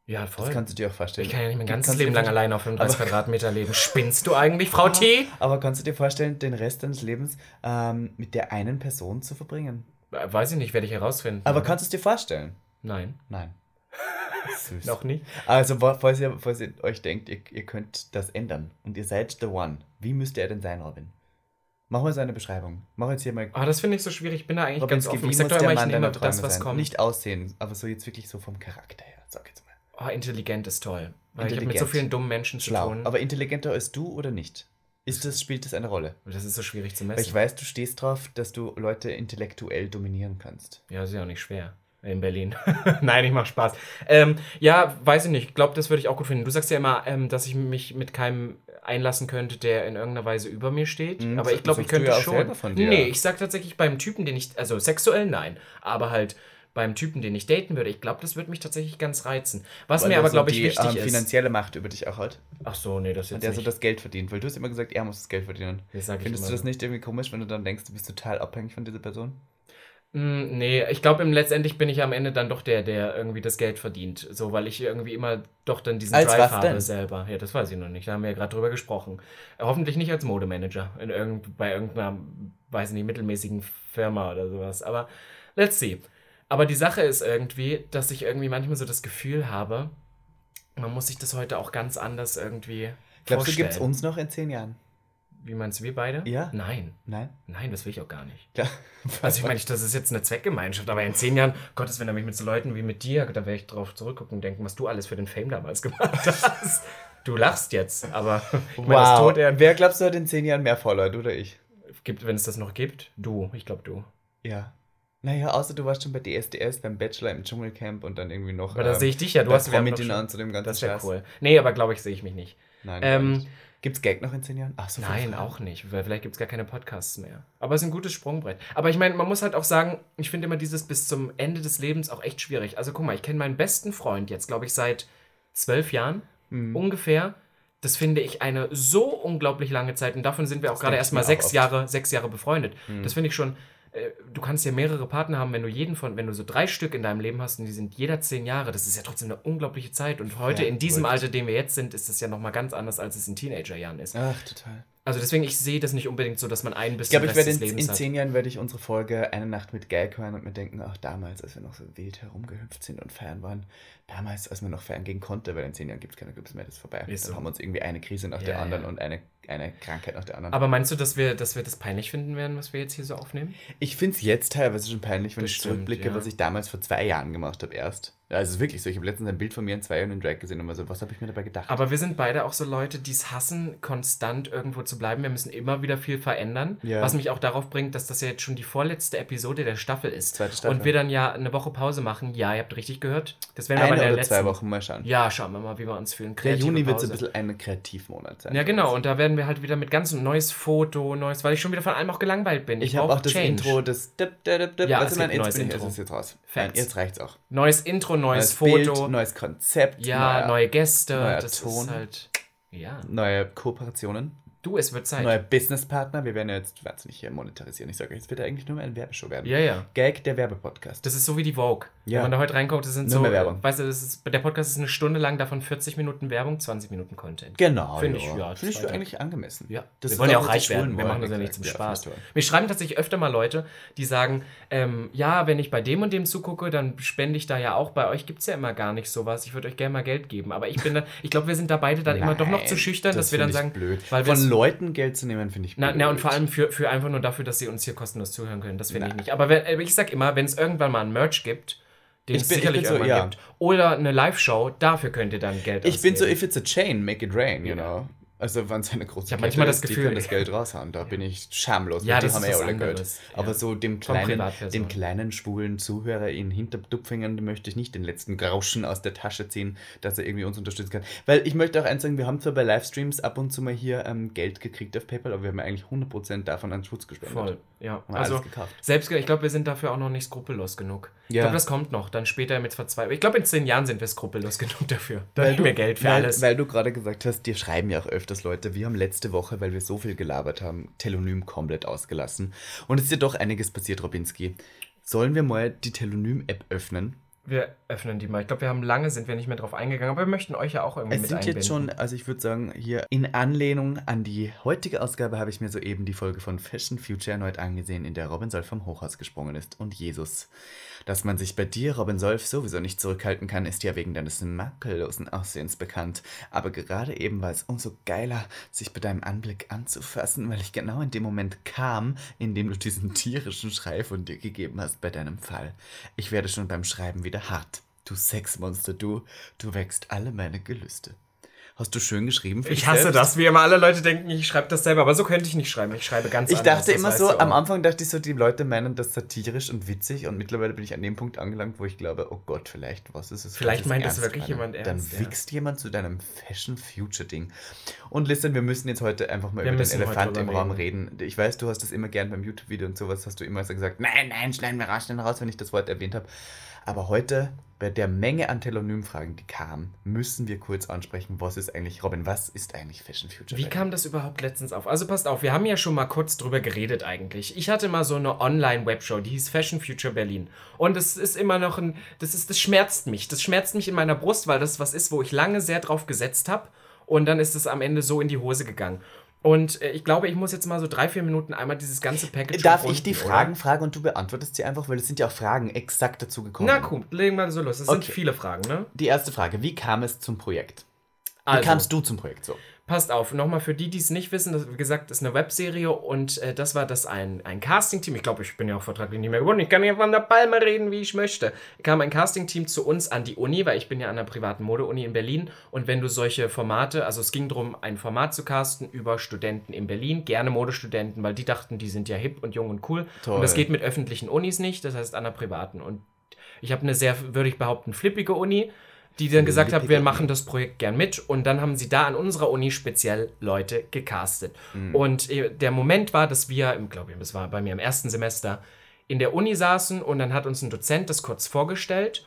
Ja, voll. Das kannst du dir auch vorstellen. ich kann ja nicht mein ganzes Kannst Leben lang allein auf 35 Aber- Quadratmeter leben. Spinnst du eigentlich, Frau T? Aber kannst du dir vorstellen, den Rest deines Lebens ähm, mit der einen Person zu verbringen? Äh, Weiß ich nicht, werde ich herausfinden. Aber kannst du es dir vorstellen? Nein, Nein. Süß. noch nicht. Also, falls ihr, falls ihr euch denkt, ihr, ihr könnt das ändern und ihr seid the one, wie müsste er denn sein, Robin? Mach mal so eine Beschreibung. Mach jetzt hier mal. Ah, das finde ich so schwierig. Ich bin da eigentlich Robin ganz offen. Ich sag doch immer, ich nehme das, was sein? kommt. Nicht aussehen, aber so jetzt wirklich so vom Charakter her, sag jetzt mal. Oh, intelligent ist toll. Weil ich habe mit so vielen dummen Menschen zu Schlau. tun. Aber intelligenter als du oder nicht? Ist das, spielt das eine Rolle? das ist so schwierig zu Weil messen. ich weiß, du stehst drauf, dass du Leute intellektuell dominieren kannst. Ja, ist ja auch nicht schwer. In Berlin. Nein, ich mach Spaß. Ähm, ja, weiß ich nicht. Ich glaube, das würde ich auch gut finden. Du sagst ja immer, ähm, dass ich mich mit keinem einlassen könnte, der in irgendeiner Weise über mir steht. Mhm, aber ich glaube, ich könnte ja schon. von dir. Nee, ich sag tatsächlich beim Typen, den ich, also sexuell nein, aber halt beim Typen, den ich daten würde, ich glaube, das würde mich tatsächlich ganz reizen. Was Weil mir er aber, so glaube ich, die, wichtig ähm, ist. finanzielle Macht über dich auch hat. Ach so, nee, das Und jetzt der so das Geld verdient. Weil du hast immer gesagt, er muss das Geld verdienen. Das Findest du das nicht irgendwie komisch, wenn du dann denkst, du bist total abhängig von dieser Person? Mm, Nee, ich glaube, letztendlich bin ich am Ende dann doch der, der irgendwie das Geld verdient. So, weil ich irgendwie immer doch dann diesen Als Drive habe denn? selber. Ja, das weiß ich noch nicht. Da haben wir ja gerade drüber gesprochen. Hoffentlich nicht als Modemanager in irgend, bei irgendeiner weiß nicht, mittelmäßigen Firma oder sowas. Aber let's see. Aber die Sache ist irgendwie, dass ich irgendwie manchmal so das Gefühl habe, man muss sich das heute auch ganz anders irgendwie Glaubst du, vorstellen. gibt es uns noch in zehn Jahren? Wie meinst du, wir beide? Ja. Nein. Nein? Nein, das will ich auch gar nicht. Klar. Also ich meine, das ist jetzt eine Zweckgemeinschaft, aber in zehn Jahren, Gottes, wenn er mich mit so Leuten wie mit dir, da werde ich drauf zurückgucken und denken, was du alles für den Fame damals gemacht hast. Du lachst jetzt, aber ich meine, das wow. Tod er Wer glaubst du hat in zehn Jahren mehr Follower, du oder ich? gibt, wenn es das noch gibt, du, ich glaube du. Ja. Naja, außer du warst schon bei DSDS, beim Bachelor im Dschungelcamp und dann irgendwie noch. Aber da ähm, sehe ich dich ja, du hast Promi-Dinner schon- und zu dem ganzen Das wäre cool. Nee, aber glaube ich, sehe ich mich nicht. Nein, Ähm, ähm, Gibt's Gag noch in zehn Jahren? Ach so. Nein, auch nicht, weil vielleicht gibt es gar keine Podcasts mehr. Aber es ist ein gutes Sprungbrett. Aber ich meine, man muss halt auch sagen, ich finde immer dieses bis zum Ende des Lebens auch echt schwierig. Also guck mal, ich kenne meinen besten Freund jetzt, glaube ich, seit zwölf Jahren Mhm. ungefähr. Das finde ich eine so unglaublich lange Zeit und davon sind wir auch Das gerade denke ich erst mal auch sechs oft. Jahre, sechs Jahre befreundet. Mhm. Das finde ich schon. Äh, Du kannst ja mehrere Partner haben, wenn du jeden von, wenn du so drei Stück in deinem Leben hast und die sind jeder zehn Jahre, das ist ja trotzdem eine unglaubliche Zeit. Und heute in diesem Verrückt. Alter, dem wir jetzt sind, ist das ja nochmal ganz anders, als es in Teenagerjahren ist. Ach, total. Also deswegen, ich sehe das nicht unbedingt so, dass man einen bis Ich glaube, ich werde in, in zehn Jahren werde ich unsere Folge Eine Nacht mit Gag hören und mir denken, ach damals, als wir noch so wild herumgehüpft sind und feiern waren, damals, als man noch feiern gehen konnte, weil in zehn Jahren gibt es keine Clubs mehr, das ist vorbei. Ist Dann so. haben wir uns irgendwie eine Krise nach Ja, der anderen ja. und eine, eine Krankheit nach der anderen. Aber meinst du, dass wir, dass wir das peinlich finden werden, was wir jetzt hier so aufnehmen? ich finde es jetzt teilweise schon peinlich, wenn ich Bestimmt, zurückblicke, ja. was ich damals vor zwei Jahren gemacht habe erst. Ja, es ist wirklich so. Ich habe letztens ein Bild von mir in zwei Jahren in Drag gesehen und so, was habe ich mir dabei gedacht? Aber wir sind beide auch so Leute, die es hassen, konstant irgendwo zu bleiben. Wir müssen immer wieder viel verändern. Ja. Was mich auch darauf bringt, dass das ja jetzt schon die vorletzte Episode der Staffel ist. Zweite Staffel. Und wir dann ja eine Woche Pause machen. Ja, ihr habt richtig gehört. Das werden wir eine aber in der oder letzten zwei Wochen mal schauen. Ja, schauen wir mal, wie wir uns fühlen. Der Kreative Juni wird so ein bisschen ein Kreativmonat sein. Ja, genau. Und da werden wir halt wieder mit ganz neues Foto, neues, weil ich schon wieder von allem auch gelangweilt bin. Ich habe brauch auch das Change. Intro, das dip, dip, dip, dip. Ja, Warte es gibt neues ich, Intro. jetzt ist jetzt raus. Nein, jetzt reicht's auch. Neues Intro, neues, Neues Foto. Bild, neues Konzept, ja, neuer- neue Gäste. neuer das Ton. ist halt. Ja. neue Kooperationen, Du, es wird Zeit. neue Businesspartner. Wir werden ja jetzt wahnsinnig hier monetarisieren. Ich sage euch, es wird ja eigentlich nur mehr ein Werbeshow werden. Ja, ja. Gag, der Werbepodcast. Das ist so wie die Vogue. Ja. Wenn man da heute reinguckt, das sind Nur so. mehr Werbung. Weißt du, ist, der Podcast ist eine Stunde lang, davon 40 Minuten Werbung, 20 Minuten Content. Genau, Finde ich, ja, Finde ich eigentlich angemessen. Ja, Das wir wollen ja auch reich werden. Wir machen das ja nicht zum. Spaß. Ja. Mir schreiben tatsächlich öfter mal Leute, die sagen, ähm, ja, wenn ich bei dem und dem zugucke, dann spende ich da ja auch. Bei euch gibt es ja immer gar nicht sowas. Ich würde euch gerne mal Geld geben. Aber ich bin da, ich glaube, wir sind da beide dann immer doch noch zu Nein, schüchtern, das dass wir dann sagen, blöd. weil wir Von Leuten Geld zu nehmen, finde ich blöd. na, na, und vor allem für, für einfach nur dafür, dass sie uns hier kostenlos zuhören können. Das finde ich Na. nicht. Aber wenn, äh, ich sag immer, wenn es irgendwann mal ein Merch gibt, den Ich es bin- ich sicherlich bin so, irgendwann ja. gibt, oder eine Live-Show, dafür könnt ihr dann Geld Ich bin so, ausgeben. if it's a chain, make it rain, you know. Also, wenn es eine große Ich manchmal das die Gefühl- können das Geld raushauen. Da bin ich schamlos. Ja, die das haben ist eh alle Geld. anderes. Aber Ja. so dem kleinen, dem kleinen schwulen Zuhörer in Hintertupfingen, dem möchte ich nicht den letzten Grauschen aus der Tasche ziehen, dass er irgendwie uns unterstützen kann. Weil ich möchte auch eins sagen, wir haben zwar bei Livestreams ab und zu mal hier ähm, Geld gekriegt auf PayPal, aber wir haben eigentlich 100% davon an Schutz gespendet. Voll, ja. Also, selbst, ich glaube, wir sind dafür auch noch nicht skrupellos genug. Ich Ja. glaube, das kommt noch. Dann später mit Verzweiflung. Ich glaube, in zehn Jahren sind wir skrupellos genug dafür. Da Weil nehmen wir Geld für weil, alles. Weil du gerade gesagt hast, dir schreiben ja auch öfters Leute. Wir haben letzte Woche, weil wir so viel gelabert haben, Telonym komplett ausgelassen. Und es ist ja doch einiges passiert, Robinski. Sollen wir mal die Telonym-App öffnen? wir öffnen die mal. Ich glaube, wir haben lange, sind wir nicht mehr drauf eingegangen, aber wir möchten euch ja auch irgendwie Es mit sind einbinden. jetzt schon, also ich würde sagen, hier in Anlehnung an die heutige Ausgabe habe ich mir soeben die Folge von Fashion Future erneut angesehen, in der Robin Solf vom Hochhaus gesprungen ist. Und Jesus. Dass man sich bei dir, Robin Solf, sowieso nicht zurückhalten kann, ist ja wegen deines makellosen Aussehens bekannt. Aber gerade eben war es umso geiler, sich bei deinem Anblick anzufassen, weil ich genau in dem Moment kam, in dem du diesen tierischen Schrei von dir gegeben hast bei deinem Fall. Ich werde schon beim Schreiben wieder hart. Du Sexmonster, du, du wächst alle meine Gelüste. Hast du schön geschrieben für Ich hasse selbst? das, wie immer alle Leute denken, ich schreibe das selber, aber so könnte ich nicht schreiben. Ich schreibe ganz Ich anders. dachte immer so, am. Anfang dachte ich so, die Leute meinen das satirisch und witzig und mittlerweile bin ich an dem Punkt angelangt, wo ich glaube, oh Gott, vielleicht, was ist es? Vielleicht meint das wirklich meinen? jemand ernst, Dann ja. wichst jemand zu deinem Fashion Future Ding. Und listen, wir müssen jetzt heute einfach mal Wir über den Elefant im Raum reden. Ich weiß, du hast das immer gern beim YouTube-Video und sowas, hast du immer so gesagt, nein, nein, schneiden wir raus, raus, wenn ich das Wort erwähnt habe. Aber heute, bei der Menge an Telonym-Fragen, die kamen, müssen wir kurz ansprechen, was ist eigentlich, Robin, was ist eigentlich Fashion Future? Wie kam das überhaupt letztens auf? Also passt auf, wir haben ja schon mal kurz drüber geredet eigentlich. Ich hatte mal so eine Online-Webshow, die hieß Fashion Future Berlin. Und das ist immer noch ein, das ist, das schmerzt mich. Das schmerzt mich in meiner Brust, weil das was ist, wo ich lange sehr drauf gesetzt habe. Und dann ist es am Ende so in die Hose gegangen. Und äh, ich glaube, ich muss jetzt mal so drei, vier Minuten einmal dieses ganze Package Darf ich die oder? Fragen fragen und du beantwortest sie einfach, weil es sind ja auch Fragen exakt dazu gekommen. Na cool, legen wir so los. Das sind Okay. viele Fragen, ne? Die erste Frage, wie kam es zum Projekt? Wie Also. kamst du zum Projekt so? Passt auf, nochmal für die, die es nicht wissen, das, wie gesagt, ist eine Webserie und äh, das war das ein, ein Casting-Team. Ich glaube, ich bin ja auch vertraglich nicht mehr gebunden. Ich kann ja von der Palme reden, wie ich möchte. Kam ein Casting-Team zu uns an die Uni, weil ich bin ja an einer privaten Mode-Uni in Berlin. Und wenn du solche Formate, also es ging darum, ein Format zu casten über Studenten in Berlin, gerne Modestudenten, weil die dachten, die sind ja hip und jung und cool. Toll. Und das geht mit öffentlichen Unis nicht, das heißt an einer privaten. Und ich habe eine sehr, würde ich behaupten, flippige Uni, die dann gesagt hat, wir machen das Projekt gern mit. Und dann haben sie da an unserer Uni speziell Leute gecastet. Und äh, der Moment war, dass wir, im- glaube ich, das war bei mir im ersten Semester, in der Uni saßen und dann hat uns ein Dozent das kurz vorgestellt.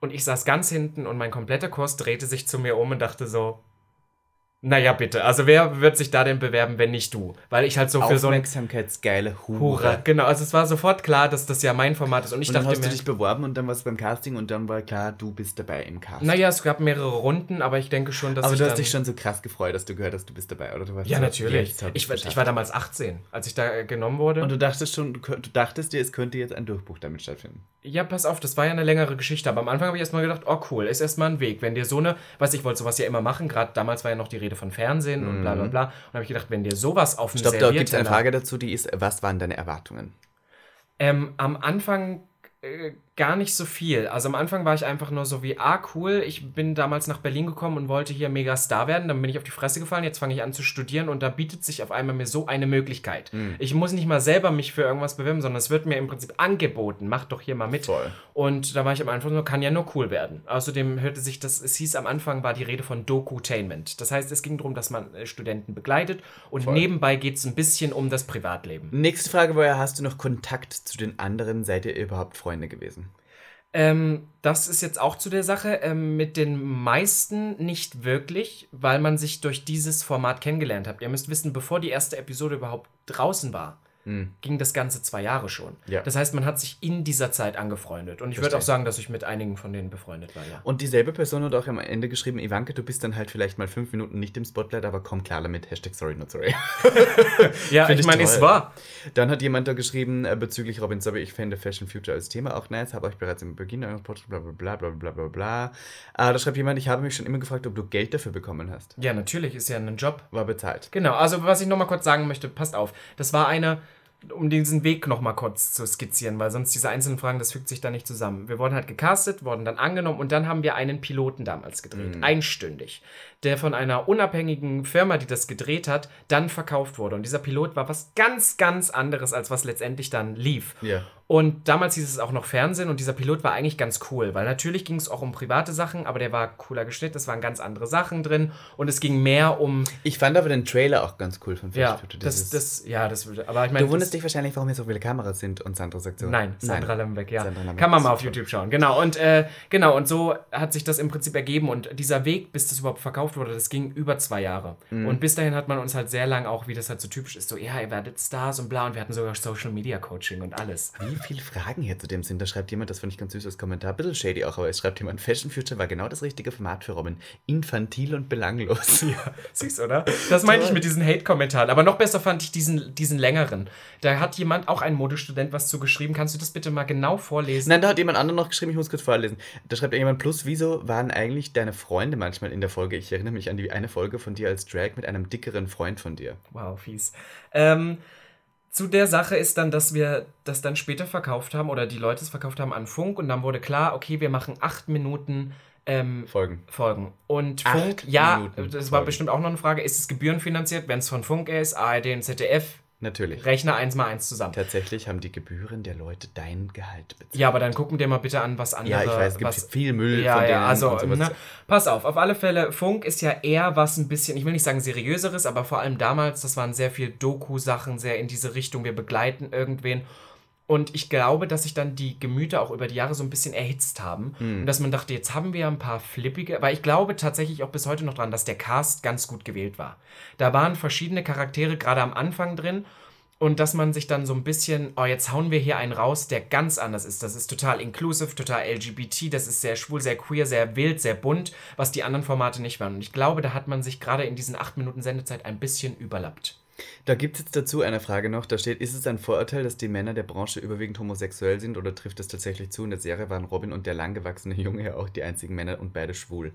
Und ich saß ganz hinten und mein kompletter Kurs drehte sich zu mir um und dachte so, naja, bitte. Also wer wird sich da denn bewerben, wenn nicht du? Weil ich halt so für so ein Aufmerksamkeitsgeile Hure. Hurra. Genau, also es war sofort klar, dass das ja mein Format ist. Und ich Und dann dachte hast du mir, dich beworben und dann warst du beim Casting und dann war klar, du bist dabei im Casting. naja, es gab mehrere Runden, aber ich denke schon, dass Aber ich du dann, hast dich schon so krass gefreut, dass du gehört hast, du bist dabei, oder? Du warst Ja, so, natürlich. Ich, war- ich war damals 18, als ich da äh, genommen wurde. Und du dachtest schon, du, du dachtest dir, es könnte jetzt ein Durchbruch damit stattfinden. ja, pass auf, das war ja eine längere Geschichte. Aber am Anfang habe ich erstmal gedacht, oh cool, ist erstmal ein Weg. Wenn dir so eine, weiß ich, wollte sowas ja immer machen, gerade damals war ja noch die Rede von Fernsehen und bla bla bla. Und habe ich gedacht, wenn dir sowas auf Ich glaube, da gibt es eine Frage dazu, die ist, was waren deine Erwartungen? Ähm, am Anfang äh, gar nicht so viel. Also am Anfang war ich einfach nur so wie, ah, cool, ich bin damals nach Berlin gekommen und wollte hier mega Star werden. Dann bin ich auf die Fresse gefallen, jetzt fange ich an zu studieren und da bietet sich auf einmal mir so eine Möglichkeit. Hm. Ich muss nicht mal selber mich für irgendwas bewerben, sondern es wird mir im Prinzip angeboten. Mach doch hier mal mit. Voll. Und da war ich am Anfang nur, kann ja nur cool werden. Außerdem hörte sich das, es hieß am Anfang, war die Rede von Dokutainment. Das heißt, es ging darum, dass man äh, Studenten begleitet und nebenbei geht es ein bisschen um das Privatleben. Nächste Frage war ja, hast du noch Kontakt zu den anderen? Seid ihr überhaupt Freunde gewesen? Ähm, das ist jetzt auch zu der Sache. Ähm, mit den meisten nicht wirklich, weil man sich durch dieses Format kennengelernt hat. Ihr müsst wissen, bevor die erste Episode überhaupt draußen war, ging das Ganze zwei Jahre schon. Ja. Das heißt, man hat sich in dieser Zeit angefreundet. Und ich würde auch sagen, dass ich mit einigen von denen befreundet war, ja. Und dieselbe Person hat auch am Ende geschrieben, Ivanka, du bist dann halt vielleicht mal fünf Minuten nicht im Spotlight, aber komm klar damit, Hashtag sorry, not sorry. Ja, ich ich meine, es war. Dann hat jemand da geschrieben, äh, bezüglich Robin Sobby, ich fände Fashion Future als Thema auch nice, habe euch bereits im Beginn eures Podcasts, bla bla bla bla bla bla bla. Äh, da schreibt jemand, ich habe mich schon immer gefragt, ob du Geld dafür bekommen hast. Ja, natürlich, ist ja ein Job. War bezahlt. Genau, also was ich nochmal kurz sagen möchte, passt auf. Das war eine, um diesen Weg nochmal kurz zu skizzieren, weil sonst diese einzelnen Fragen, das fügt sich da nicht zusammen. Wir wurden halt gecastet, wurden dann angenommen und dann haben wir einen Piloten damals gedreht, einstündig, der von einer unabhängigen Firma, die das gedreht hat, dann verkauft wurde. Und dieser Pilot war was ganz, ganz anderes, als was letztendlich dann lief. Ja. Und damals hieß es auch noch Fernsehen und dieser Pilot war eigentlich ganz cool, weil natürlich ging es auch um private Sachen, aber der war cooler geschnitten, es waren ganz andere Sachen drin und es ging mehr um Ich fand aber den Trailer auch ganz cool von ja, Fashion Future. das, das, ja, das würde. Aber ich meine, du wunderst dich wahrscheinlich, warum hier so viele Kameras sind und Sandra sagt so. Nein, Sandra Lembeck, ja. Sandra Kann man mal auf. YouTube schauen. Genau, und äh, genau, und so hat sich das im Prinzip ergeben. Und dieser Weg, bis das überhaupt verkauft wurde, das ging über zwei Jahre. Mhm. Und bis dahin hat man uns halt sehr lang auch, wie das halt so typisch ist, so, ja, ihr werdet Stars und bla. Und wir hatten sogar Social Media Coaching und alles. Wie viele Fragen hier zu dem sind? Da schreibt jemand, das fand ich ganz süß als Kommentar, ein bisschen shady auch, aber es schreibt jemand, Fashion Future war genau das richtige Format für Robin. Infantil und belanglos. Süß, oder? Das meinte ich mit diesen Hate-Kommentaren. Aber noch besser fand ich diesen, diesen längeren. Da hat jemand, auch ein Modestudent, was zu geschrieben. Kannst du das bitte mal genau vorlesen? Nein, da hat jemand anderes noch geschrieben, ich muss kurz vorlesen. Da schreibt jemand, plus, wieso waren eigentlich deine Freunde manchmal in der Folge? Ich erinnere mich an die eine Folge von dir als Drag mit einem dickeren Freund von dir. Wow, fies. Ähm, zu der Sache ist dann, dass wir das dann später verkauft haben oder die Leute es verkauft haben an Funk und dann wurde klar, okay, wir machen acht Minuten ähm, Folgen. Folgen. Und Acht Funk, ja, Minuten das war Folgen. bestimmt auch noch eine Frage, ist es gebührenfinanziert, wenn es von Funk ist, ARD und ZDF, Natürlich. rechne eins mal eins zusammen. Tatsächlich haben die Gebühren der Leute dein Gehalt bezahlt. Ja, aber dann gucken wir mal bitte an, was andere. Ja, ich weiß, es gibt was, viel Müll ja, von denen. ja, also, und ne, pass auf, auf alle Fälle, Funk ist ja eher was ein bisschen, ich will nicht sagen seriöseres, aber vor allem damals, das waren sehr viel Doku-Sachen, sehr in diese Richtung, wir begleiten irgendwen. Und ich glaube, dass sich dann die Gemüter auch über die Jahre so ein bisschen erhitzt haben. Hm. Und dass man dachte, jetzt haben wir ein paar flippige, weil ich glaube tatsächlich auch bis heute noch dran, dass der Cast ganz gut gewählt war. Da waren verschiedene Charaktere gerade am Anfang drin. Und dass man sich dann so ein bisschen, oh, jetzt hauen wir hier einen raus, der ganz anders ist. Das ist total inclusive, total LGBT, das ist sehr schwul, sehr queer, sehr wild, sehr bunt, was die anderen Formate nicht waren. Und ich glaube, da hat man sich gerade in diesen acht Minuten Sendezeit ein bisschen überlappt. Da gibt es jetzt dazu eine Frage noch. Da steht, ist es ein Vorurteil, dass die Männer der Branche überwiegend homosexuell sind oder trifft es tatsächlich zu? In der Serie waren Robin und der langgewachsene Junge ja auch die einzigen Männer und beide schwul.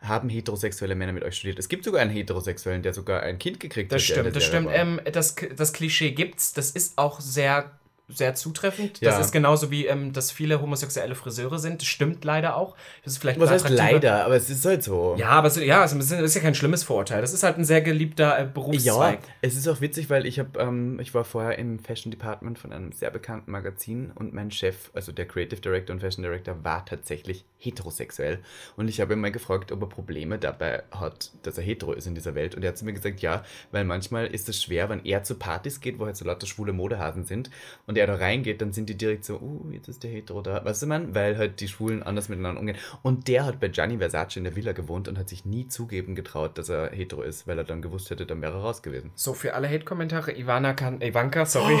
Haben heterosexuelle Männer mit euch studiert? Es gibt sogar einen Heterosexuellen, der sogar ein Kind gekriegt Das hat. der in stimmt, der das stimmt. Ähm, das, das Klischee gibt's. Das ist auch sehr, sehr zutreffend. Ja. Das ist genauso wie, ähm, dass viele homosexuelle Friseure sind. Das stimmt leider auch. Das ist vielleicht Was heißt leider? Aber es ist halt so. Ja, aber es, ja, es ist- ist ja kein schlimmes Vorurteil. Das ist halt ein sehr geliebter äh, Berufszweig. Ja, es ist auch witzig, weil ich habe, ähm, ich war vorher im Fashion Department von einem sehr bekannten Magazin und mein Chef, also der Creative Director und Fashion Director, war tatsächlich heterosexuell. Und ich habe ihn mal gefragt, ob er Probleme dabei hat, dass er hetero ist in dieser Welt. Und er hat zu mir gesagt, ja, weil manchmal ist es schwer, wenn er zu Partys geht, wo halt so lauter schwule Modehasen sind und er da reingeht, dann sind die direkt so, uh, jetzt ist der hetero da. Weißt du, man? Weil halt die Schwulen anders miteinander umgehen. Und der hat bei Gianni Versace in der Villa gewohnt und hat sich nie zugeben getraut, dass er hetero ist, weil er dann gewusst hätte, dann wäre er raus gewesen. So, für alle Hate-Kommentare, Ivana kann, Ivanka, sorry,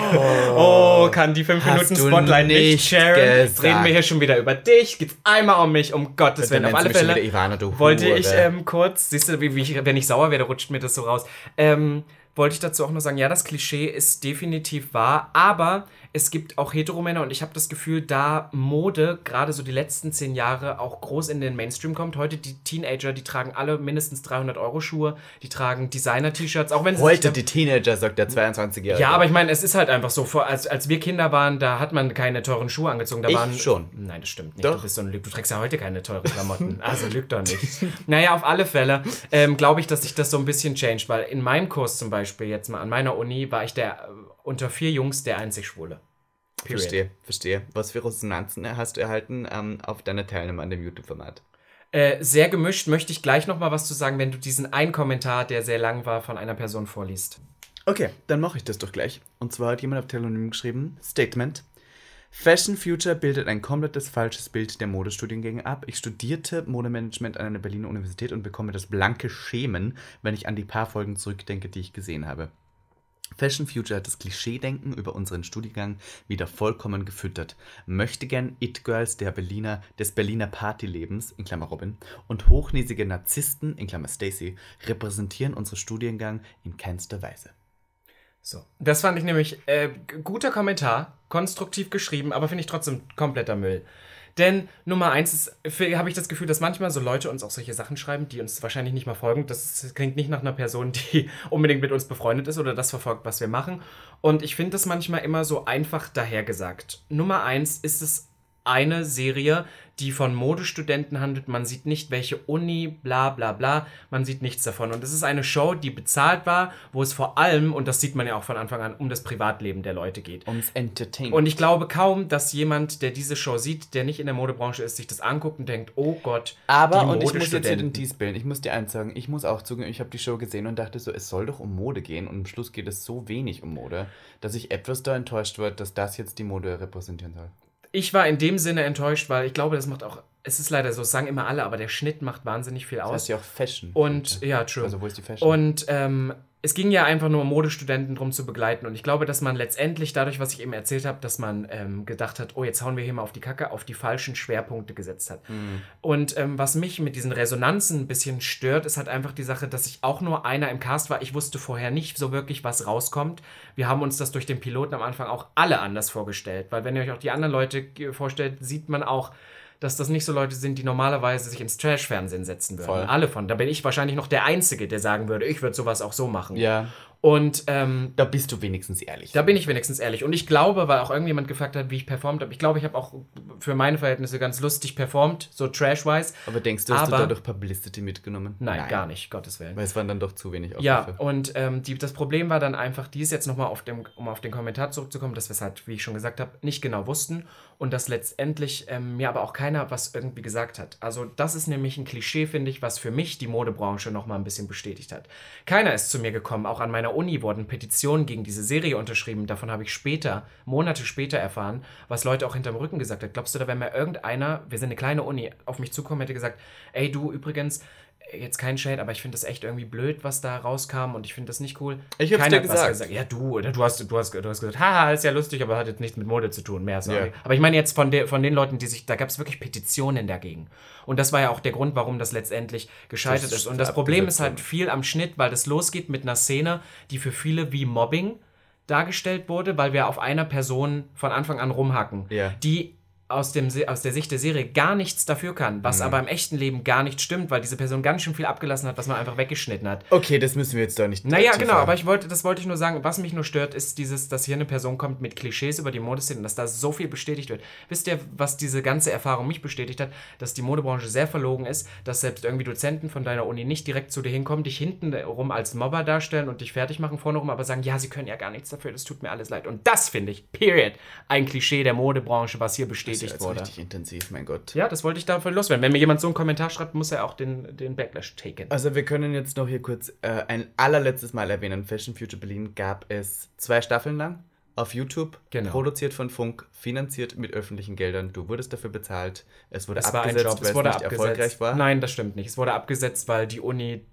oh, kann die 5 Hast Minuten Spotlight nicht nicht sharen. Jetzt gesagt. reden wir hier schon wieder über dich. Geht's einmal um mich, um Gottes Willen. Auf alle Fälle Ivana, wollte ich ähm, kurz, siehst du, wie, wie ich, wenn ich sauer werde, rutscht mir das so raus. Ähm, wollte ich dazu auch nur sagen, ja, das Klischee ist definitiv wahr, aber es gibt auch Heteromänner und ich habe das Gefühl, da Mode gerade so die letzten zehn Jahre auch groß in den Mainstream kommt. Heute die Teenager, die tragen alle mindestens 300 Euro Schuhe, die tragen Designer-T-Shirts, auch wenn Heute die Teenager, sagt der 22-Jährige. ja, aber ich meine, es ist halt einfach so, als, als wir Kinder waren, da hat man keine teuren Schuhe angezogen. Da Ich waren, schon. Nein, das stimmt nicht. Doch. Du bist so ein Lüg. Du trägst ja heute keine teuren Klamotten. Also lüg doch nicht. naja, auf alle Fälle ähm, glaube ich, dass sich das so ein bisschen changed, weil in meinem Kurs zum Beispiel, jetzt mal an meiner Uni, war ich der unter vier Jungs der einzig Schwule. Period. Verstehe, verstehe. Was für Resonanzen hast du erhalten ähm, auf deiner Teilnahme an dem YouTube-Format? Äh, sehr gemischt, möchte ich gleich noch mal was zu sagen, wenn du diesen einen Kommentar, der sehr lang war, von einer Person vorliest. Okay, dann mache ich das doch gleich. Und zwar hat jemand auf Telonym geschrieben, Statement. Fashion Future bildet ein komplettes falsches Bild der Modestudiengänge ab. Ich studierte Modemanagement an einer Berliner Universität und bekomme das blanke Schämen, wenn ich an die paar Folgen zurückdenke, die ich gesehen habe. Fashion Future hat das Klischeedenken über unseren Studiengang wieder vollkommen gefüttert. Möchte gern It-Girls der Berliner, des Berliner Partylebens, in Klammer Robin, und hochnäsige Narzissten, in Klammer Stacy, repräsentieren unseren Studiengang in keinster Weise. So. Das fand ich nämlich äh, guter Kommentar, konstruktiv geschrieben, aber finde ich trotzdem kompletter Müll. Denn Nummer eins habe ich das Gefühl, dass manchmal so Leute uns auch solche Sachen schreiben, die uns wahrscheinlich nicht mal folgen. Das klingt nicht nach einer Person, die unbedingt mit uns befreundet ist oder das verfolgt, was wir machen. Und ich finde das manchmal immer so einfach dahergesagt. Nummer eins ist es eine Serie, die von Modestudenten handelt. Man sieht nicht, welche Uni, bla bla bla. Man sieht nichts davon. Und es ist eine Show, die bezahlt war, wo es vor allem, und das sieht man ja auch von Anfang an, um das Privatleben der Leute geht. Ums Entertainment. Und ich glaube kaum, dass jemand, der diese Show sieht, der nicht in der Modebranche ist, sich das anguckt und denkt, oh Gott, Aber, die und ich muss jetzt hier den. Dies bilden, ich muss dir eins sagen, ich muss auch zugeben, ich habe die Show gesehen und dachte so, es soll doch um Mode gehen und am Schluss geht es so wenig um Mode, dass ich etwas da enttäuscht war, dass das jetzt die Mode repräsentieren soll. Ich war in dem Sinne enttäuscht, weil ich glaube, das macht auch, es ist leider so, das sagen immer alle, aber der Schnitt macht wahnsinnig viel Das aus. heißt ja auch Fashion. Und ja, true. Also wo ist die Fashion? Und ähm, es ging ja einfach nur um Modestudenten drum zu begleiten. Und ich glaube, dass man letztendlich dadurch, was ich eben erzählt habe, dass man ähm, gedacht hat, oh, jetzt hauen wir hier mal auf die Kacke, auf die falschen Schwerpunkte gesetzt hat. Mhm. Und ähm, was mich mit diesen Resonanzen ein bisschen stört, ist halt einfach die Sache, dass ich auch nur einer im Cast war. Ich wusste vorher nicht so wirklich, was rauskommt. Wir haben uns das durch den Piloten am Anfang auch alle anders vorgestellt. Weil wenn ihr euch auch die anderen Leute äh, vorstellt, sieht man auch, dass das nicht so Leute sind, die normalerweise sich ins Trash-Fernsehen setzen würden. Voll. Alle von. Da bin ich wahrscheinlich noch der Einzige, der sagen würde, ich würde sowas auch so machen. ja, Und ähm, da bist du wenigstens ehrlich. da bin ich wenigstens ehrlich. Und ich glaube, weil auch irgendjemand gefragt hat, wie ich performt habe, ich glaube, ich habe auch für meine Verhältnisse ganz lustig performt, so trash-wise. Aber denkst du, hast Aber- du dadurch Publicity mitgenommen? Nein, gar nicht, Gottes Willen. Weil es waren dann doch zu wenig Ja, Aufrufe. und ähm, die, das Problem war dann einfach dies jetzt nochmal, auf dem, um auf den Kommentar zurückzukommen, dass wir es halt, wie ich schon gesagt habe, nicht genau wussten und dass letztendlich ähm, mir aber auch keiner was irgendwie gesagt hat. Also das ist nämlich ein Klischee, finde ich, was für mich die Modebranche nochmal ein bisschen bestätigt hat. Keiner ist zu mir gekommen, auch an meiner Uni wurden Petitionen gegen diese Serie unterschrieben, davon habe ich später, Monate später erfahren, was Leute auch hinterm Rücken gesagt hat. Glaubst du, da wäre mir irgendeiner, wir sind eine kleine Uni, auf mich zukommen, hätte gesagt, ey du übrigens, jetzt kein Shade, aber ich finde das echt irgendwie blöd, was da rauskam und ich finde das nicht cool. Ich hab's Keiner dir was gesagt. Ja, du, oder du hast, du hast, du hast gesagt, haha, ist ja lustig, aber hat jetzt nichts mit Mode zu tun, mehr sorry. Ja. Aber ich meine jetzt von, der, von den Leuten, die sich, da gab es wirklich Petitionen dagegen. Und das war ja auch der Grund, warum das letztendlich gescheitert Das ist. Und das Problem ist halt viel am Schnitt, weil das losgeht mit einer Szene, die für viele wie Mobbing dargestellt wurde, weil wir auf einer Person von Anfang an rumhacken, Ja. die aus, dem, aus der Sicht der Serie gar nichts dafür kann, was Mhm. aber im echten Leben gar nicht stimmt, weil diese Person ganz schön viel abgelassen hat, was man einfach weggeschnitten hat. Okay, das müssen wir jetzt doch nicht. Naja, genau, aber ich wollte, das wollte ich nur sagen. Was mich nur stört, ist dieses, dass hier eine Person kommt mit Klischees über die Modeszene und dass da so viel bestätigt wird. Wisst ihr, was diese ganze Erfahrung mich bestätigt hat? Dass die Modebranche sehr verlogen ist, dass selbst irgendwie Dozenten von deiner Uni nicht direkt zu dir hinkommen, dich hinten rum als Mobber darstellen und dich fertig machen vorne rum, aber sagen, ja, sie können ja gar nichts dafür, das tut mir alles leid. Und das finde ich, period, ein Klischee der Modebranche, was hier Das bestätigt jetzt wurde. richtig intensiv, mein Gott. Ja, das wollte ich dafür loswerden. Wenn mir jemand so einen Kommentar schreibt, muss er auch den, den Backlash taken. Also wir können jetzt noch hier kurz äh, ein allerletztes Mal erwähnen. Fashion Future Berlin gab es zwei Staffeln lang auf YouTube, Genau. produziert von Funk, finanziert mit öffentlichen Geldern. Du wurdest dafür bezahlt. Es wurde Es war ein abgesetzt, Job, weil es nicht abgesetzt. erfolgreich war. Nein, das stimmt nicht. Es wurde abgesetzt, weil die Uni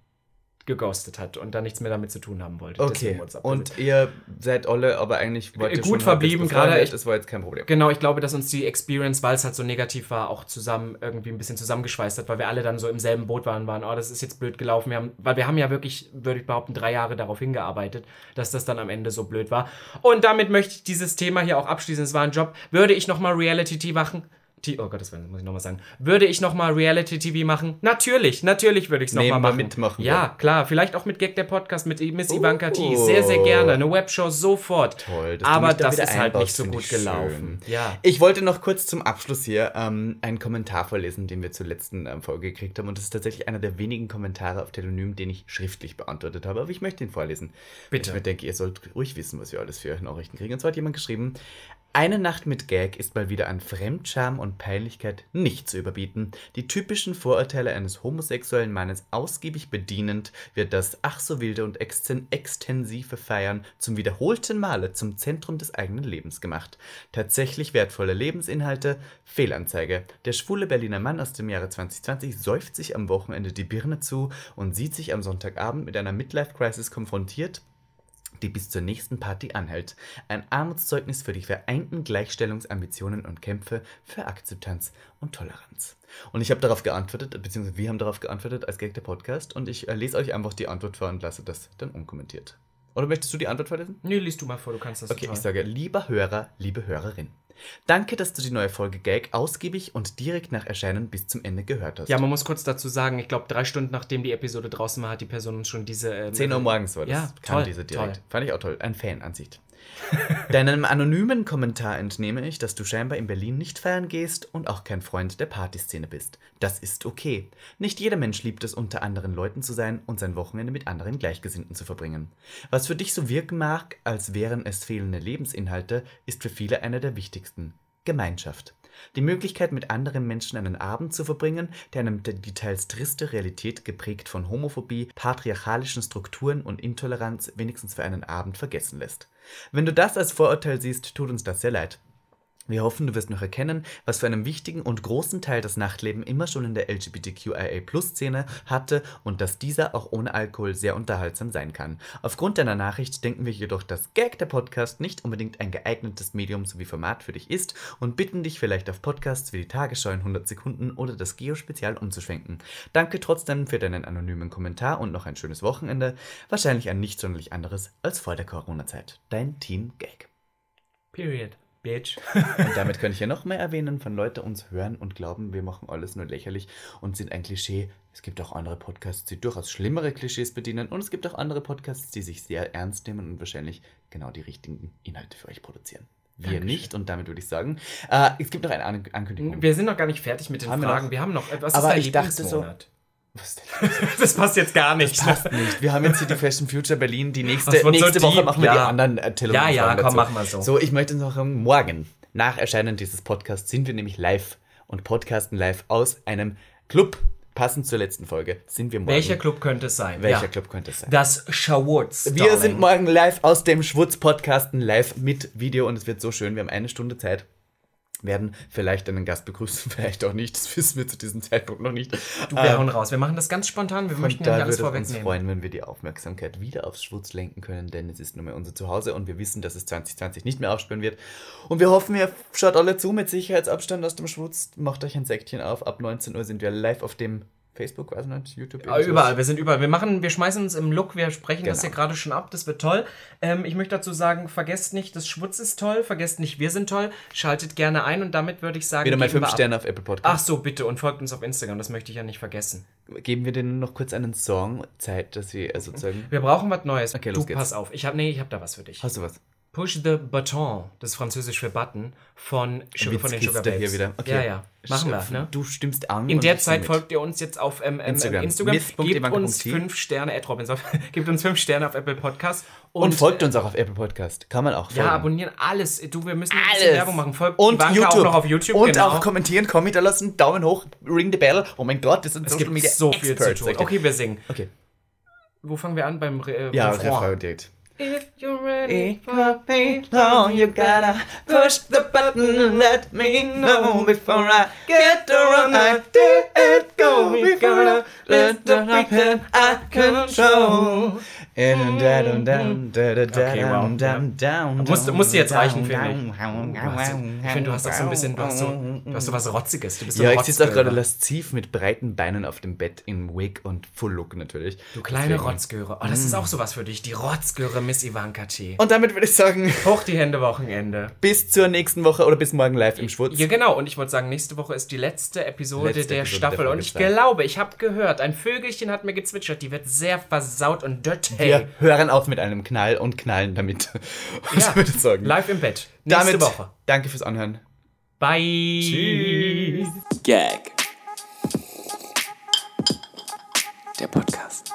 geghostet hat und da nichts mehr damit zu tun haben wollte. Okay, und ihr seid alle, aber eigentlich wollt ihr Gut schon halbwegs verblieben, gerade ich- Das war jetzt kein Problem. Genau, ich glaube, dass uns die Experience, weil es halt so negativ war, auch zusammen irgendwie ein bisschen zusammengeschweißt hat, weil wir alle dann so im selben Boot waren, waren, oh, das ist jetzt blöd gelaufen. Wir haben, weil wir haben ja wirklich, würde ich behaupten, drei Jahre darauf hingearbeitet, dass das dann am Ende so blöd war. Und damit möchte ich dieses Thema hier auch abschließen. Es war ein Job. Würde ich nochmal Reality-TV machen? T oh Gott, das muss ich nochmal sagen. Würde ich nochmal Reality-TV machen? Natürlich, natürlich würde ich es nochmal machen. mitmachen Ja, wollen. klar. Vielleicht auch mit Gag der Podcast, mit Miss Oh. Ivanka T. Sehr, sehr gerne. Eine Webshow sofort. Toll, Aber da das ist halt nicht so gut gelaufen. schön. Ja. Ich wollte noch kurz zum Abschluss hier ähm, einen Kommentar vorlesen, den wir zur letzten ähm, Folge gekriegt haben. Und das ist tatsächlich einer der wenigen Kommentare auf Telonym, den ich schriftlich beantwortet habe. Aber ich möchte ihn vorlesen. Bitte. Ich denke, ihr sollt ruhig wissen, was wir alles für Nachrichten kriegen. Und zwar hat jemand geschrieben, eine Nacht mit Gag ist mal wieder an Fremdscham und Peinlichkeit nicht zu überbieten. Die typischen Vorurteile eines homosexuellen Mannes ausgiebig bedienend wird das ach so wilde und exten extensive Feiern zum wiederholten Male zum Zentrum des eigenen Lebens gemacht. Tatsächlich wertvolle Lebensinhalte, Fehlanzeige. Der schwule Berliner Mann aus dem Jahre 2020 säuft sich am Wochenende die Birne zu und sieht sich am Sonntagabend mit einer Midlife-Crisis konfrontiert, die bis zur nächsten Party anhält. Ein Armutszeugnis für die vereinten Gleichstellungsambitionen und Kämpfe für Akzeptanz und Toleranz. Und ich habe darauf geantwortet, beziehungsweise wir haben darauf geantwortet als Gag der Podcast und ich äh, lese euch einfach die Antwort vor und lasse das dann unkommentiert. Oder möchtest du die Antwort vorlesen? Nee, liest du mal vor, du kannst das Okay, total. ich sage, lieber Hörer, liebe Hörerin. Danke, dass du die neue Folge Gag ausgiebig und direkt nach Erscheinen bis zum Ende gehört hast. Ja, man muss kurz dazu sagen, ich glaube, drei Stunden nachdem die Episode draußen war, hat die Person uns schon diese. Ähm, 10 Uhr morgens war das. Ja, kam toll, diese direkt. toll. Fand ich auch toll. Ein Fan-Ansicht. Deinem anonymen Kommentar entnehme ich, dass du scheinbar in Berlin nicht feiern gehst und auch kein Freund der Partyszene bist. Das ist okay. Nicht jeder Mensch liebt es, unter anderen Leuten zu sein und sein Wochenende mit anderen Gleichgesinnten zu verbringen. Was für dich so wirken mag, als wären es fehlende Lebensinhalte, ist für viele einer der wichtigsten. Gemeinschaft. Die Möglichkeit, mit anderen Menschen einen Abend zu verbringen, der einem die teils triste Realität geprägt von Homophobie, patriarchalischen Strukturen und Intoleranz wenigstens für einen Abend vergessen lässt. Wenn du das als Vorurteil siehst, tut uns das sehr leid. Wir hoffen, du wirst noch erkennen, was für einen wichtigen und großen Teil das Nachtleben immer schon in der LGBTQIA-Szene hatte und dass dieser auch ohne Alkohol sehr unterhaltsam sein kann. Aufgrund deiner Nachricht denken wir jedoch, dass Gag der Podcast nicht unbedingt ein geeignetes Medium sowie Format für dich ist und bitten dich vielleicht auf Podcasts wie die Tagesschau in 100 Sekunden oder das Geo-Spezial umzuschwenken. Danke trotzdem für deinen anonymen Kommentar und noch ein schönes Wochenende. Wahrscheinlich ein nicht sonderlich anderes als vor der Corona-Zeit. Dein Team Gag. Period. Bitch. Und damit kann ich ja noch mehr erwähnen, wenn Leute uns hören und glauben, wir machen alles nur lächerlich und sind ein Klischee. Es gibt auch andere Podcasts, die durchaus schlimmere Klischees bedienen und es gibt auch andere Podcasts, die sich sehr ernst nehmen und wahrscheinlich genau die richtigen Inhalte für euch produzieren. Wir Dankeschön. nicht und damit würde ich sagen, äh, es gibt noch eine An Ankündigung. Wir sind noch gar nicht fertig mit den Haben wir Fragen. noch? Wir haben noch. Was Aber ist ich dachte so-? Das passt jetzt gar nicht. Passt nicht. Wir haben jetzt hier die Fashion Future Berlin. Die nächste, Das wird so nächste Woche deep, machen wir die ja. anderen äh, Ja, ja, Telefonfragen komm, dazu. machen wir so. So, ich möchte noch sagen, morgen, nach Erscheinen dieses Podcasts, sind wir nämlich live und podcasten live aus einem Club. Passend zur letzten Folge sind wir morgen. Welcher Club könnte es sein? Welcher Ja. Club könnte es sein? Das Schawurz. wir sind morgen live aus dem Schwutz podcasten live mit Video und es wird so schön. Wir haben eine Stunde Zeit. Werden vielleicht einen Gast begrüßen, vielleicht auch nicht. Das wissen wir zu diesem Zeitpunkt noch nicht. Du, wir hauen raus. Wir machen das ganz spontan. Wir möchten ja da nicht alles würde es uns vorwegnehmen. freuen, wenn wir die Aufmerksamkeit wieder aufs Schwutz lenken können, denn es ist nun mal unser Zuhause und wir wissen, dass es 2020 nicht mehr aufspielen wird. Und wir hoffen, ihr schaut alle zu mit Sicherheitsabstand aus dem Schwutz. Macht euch ein Säckchen auf. Ab 19 Uhr sind wir live auf dem Facebook, weiß nicht, YouTube. Ja, überall, wir sind überall. Wir machen, wir schmeißen uns im Look, wir sprechen das Genau. hier gerade schon ab, das wird toll. Ähm, ich möchte dazu sagen, vergesst nicht, das Schwutz ist toll, vergesst nicht, wir sind toll. Schaltet gerne ein und damit würde ich sagen, Wieder mal geben wir 5 ab. Sterne auf Apple Ach Podcast. so, bitte und folgt uns auf Instagram, das möchte ich ja nicht vergessen. Geben wir denen noch kurz einen Song Zeit, dass wir äh, sozusagen. Wir brauchen was Neues. Okay, du los geht's. pass auf. Ich habe nee, ich habe da was für dich. Hast du was? Push the Button, das ist französisch für Button von, Sugar, von den Sugar Babes. hier wieder. Okay. Ja, ja. Machen wir, ne? Du stimmst an. In und der Zeit folgt ihr uns jetzt auf ähm, ähm, Instagram. Instagram. Gebt uns fünf Sterne, Ed Robinson, gebt uns fünf Sterne auf Apple Podcast. Und folgt uns auch auf Apple Podcast. Kann man auch folgen. Ja, abonnieren alles. Du, wir müssen Alles. Werbung machen. Folgt Und Ivanka YouTube. auch noch auf YouTube. Und genau. auch kommentieren, Kommi da lassen, Daumen hoch, ring the bell. Oh mein Gott, das sind es Social gibt Media so viel zu Experts, tun. sagt ihr. Okay, wir singen. Okay. Wo fangen wir an? Beim Re äh, Ja, Refrain. Refrain. If you're ready for pain, you gotta push the button and let me know before I get around. I do it go gotta let the weekend I control. Okay, wow. Musst- jetzt reichen, finde ich. Ich finde, du hast auch so ein bisschen, du hast so, du hast so was Rotziges. Du bist so Ja, ich sitze auch gerade lasziv mit breiten Beinen auf dem Bett im Wig und Full Look natürlich. Du kleine Deswegen- Rotzgöre. Oh, das ist auch sowas für dich. Die Rotzgöre Miss Ivanka T. Und damit würde ich sagen, Hoch die Hände Wochenende. bis zur nächsten Woche oder bis morgen live im Schwutz. Ja, genau. Und ich wollte sagen, nächste Woche ist die letzte Episode Letzte der Episode Staffel. der und ich glaube, ich habe gehört, ein Vögelchen hat mir gezwitschert. Die wird sehr versaut und dirty. Hey. Wir hören auf mit einem Knall und knallen damit. Ja, damit sorgen. Live im Bett. Nächste damit, Woche. Danke fürs Anhören. Bye. Tschüss. Gag. Der Podcast.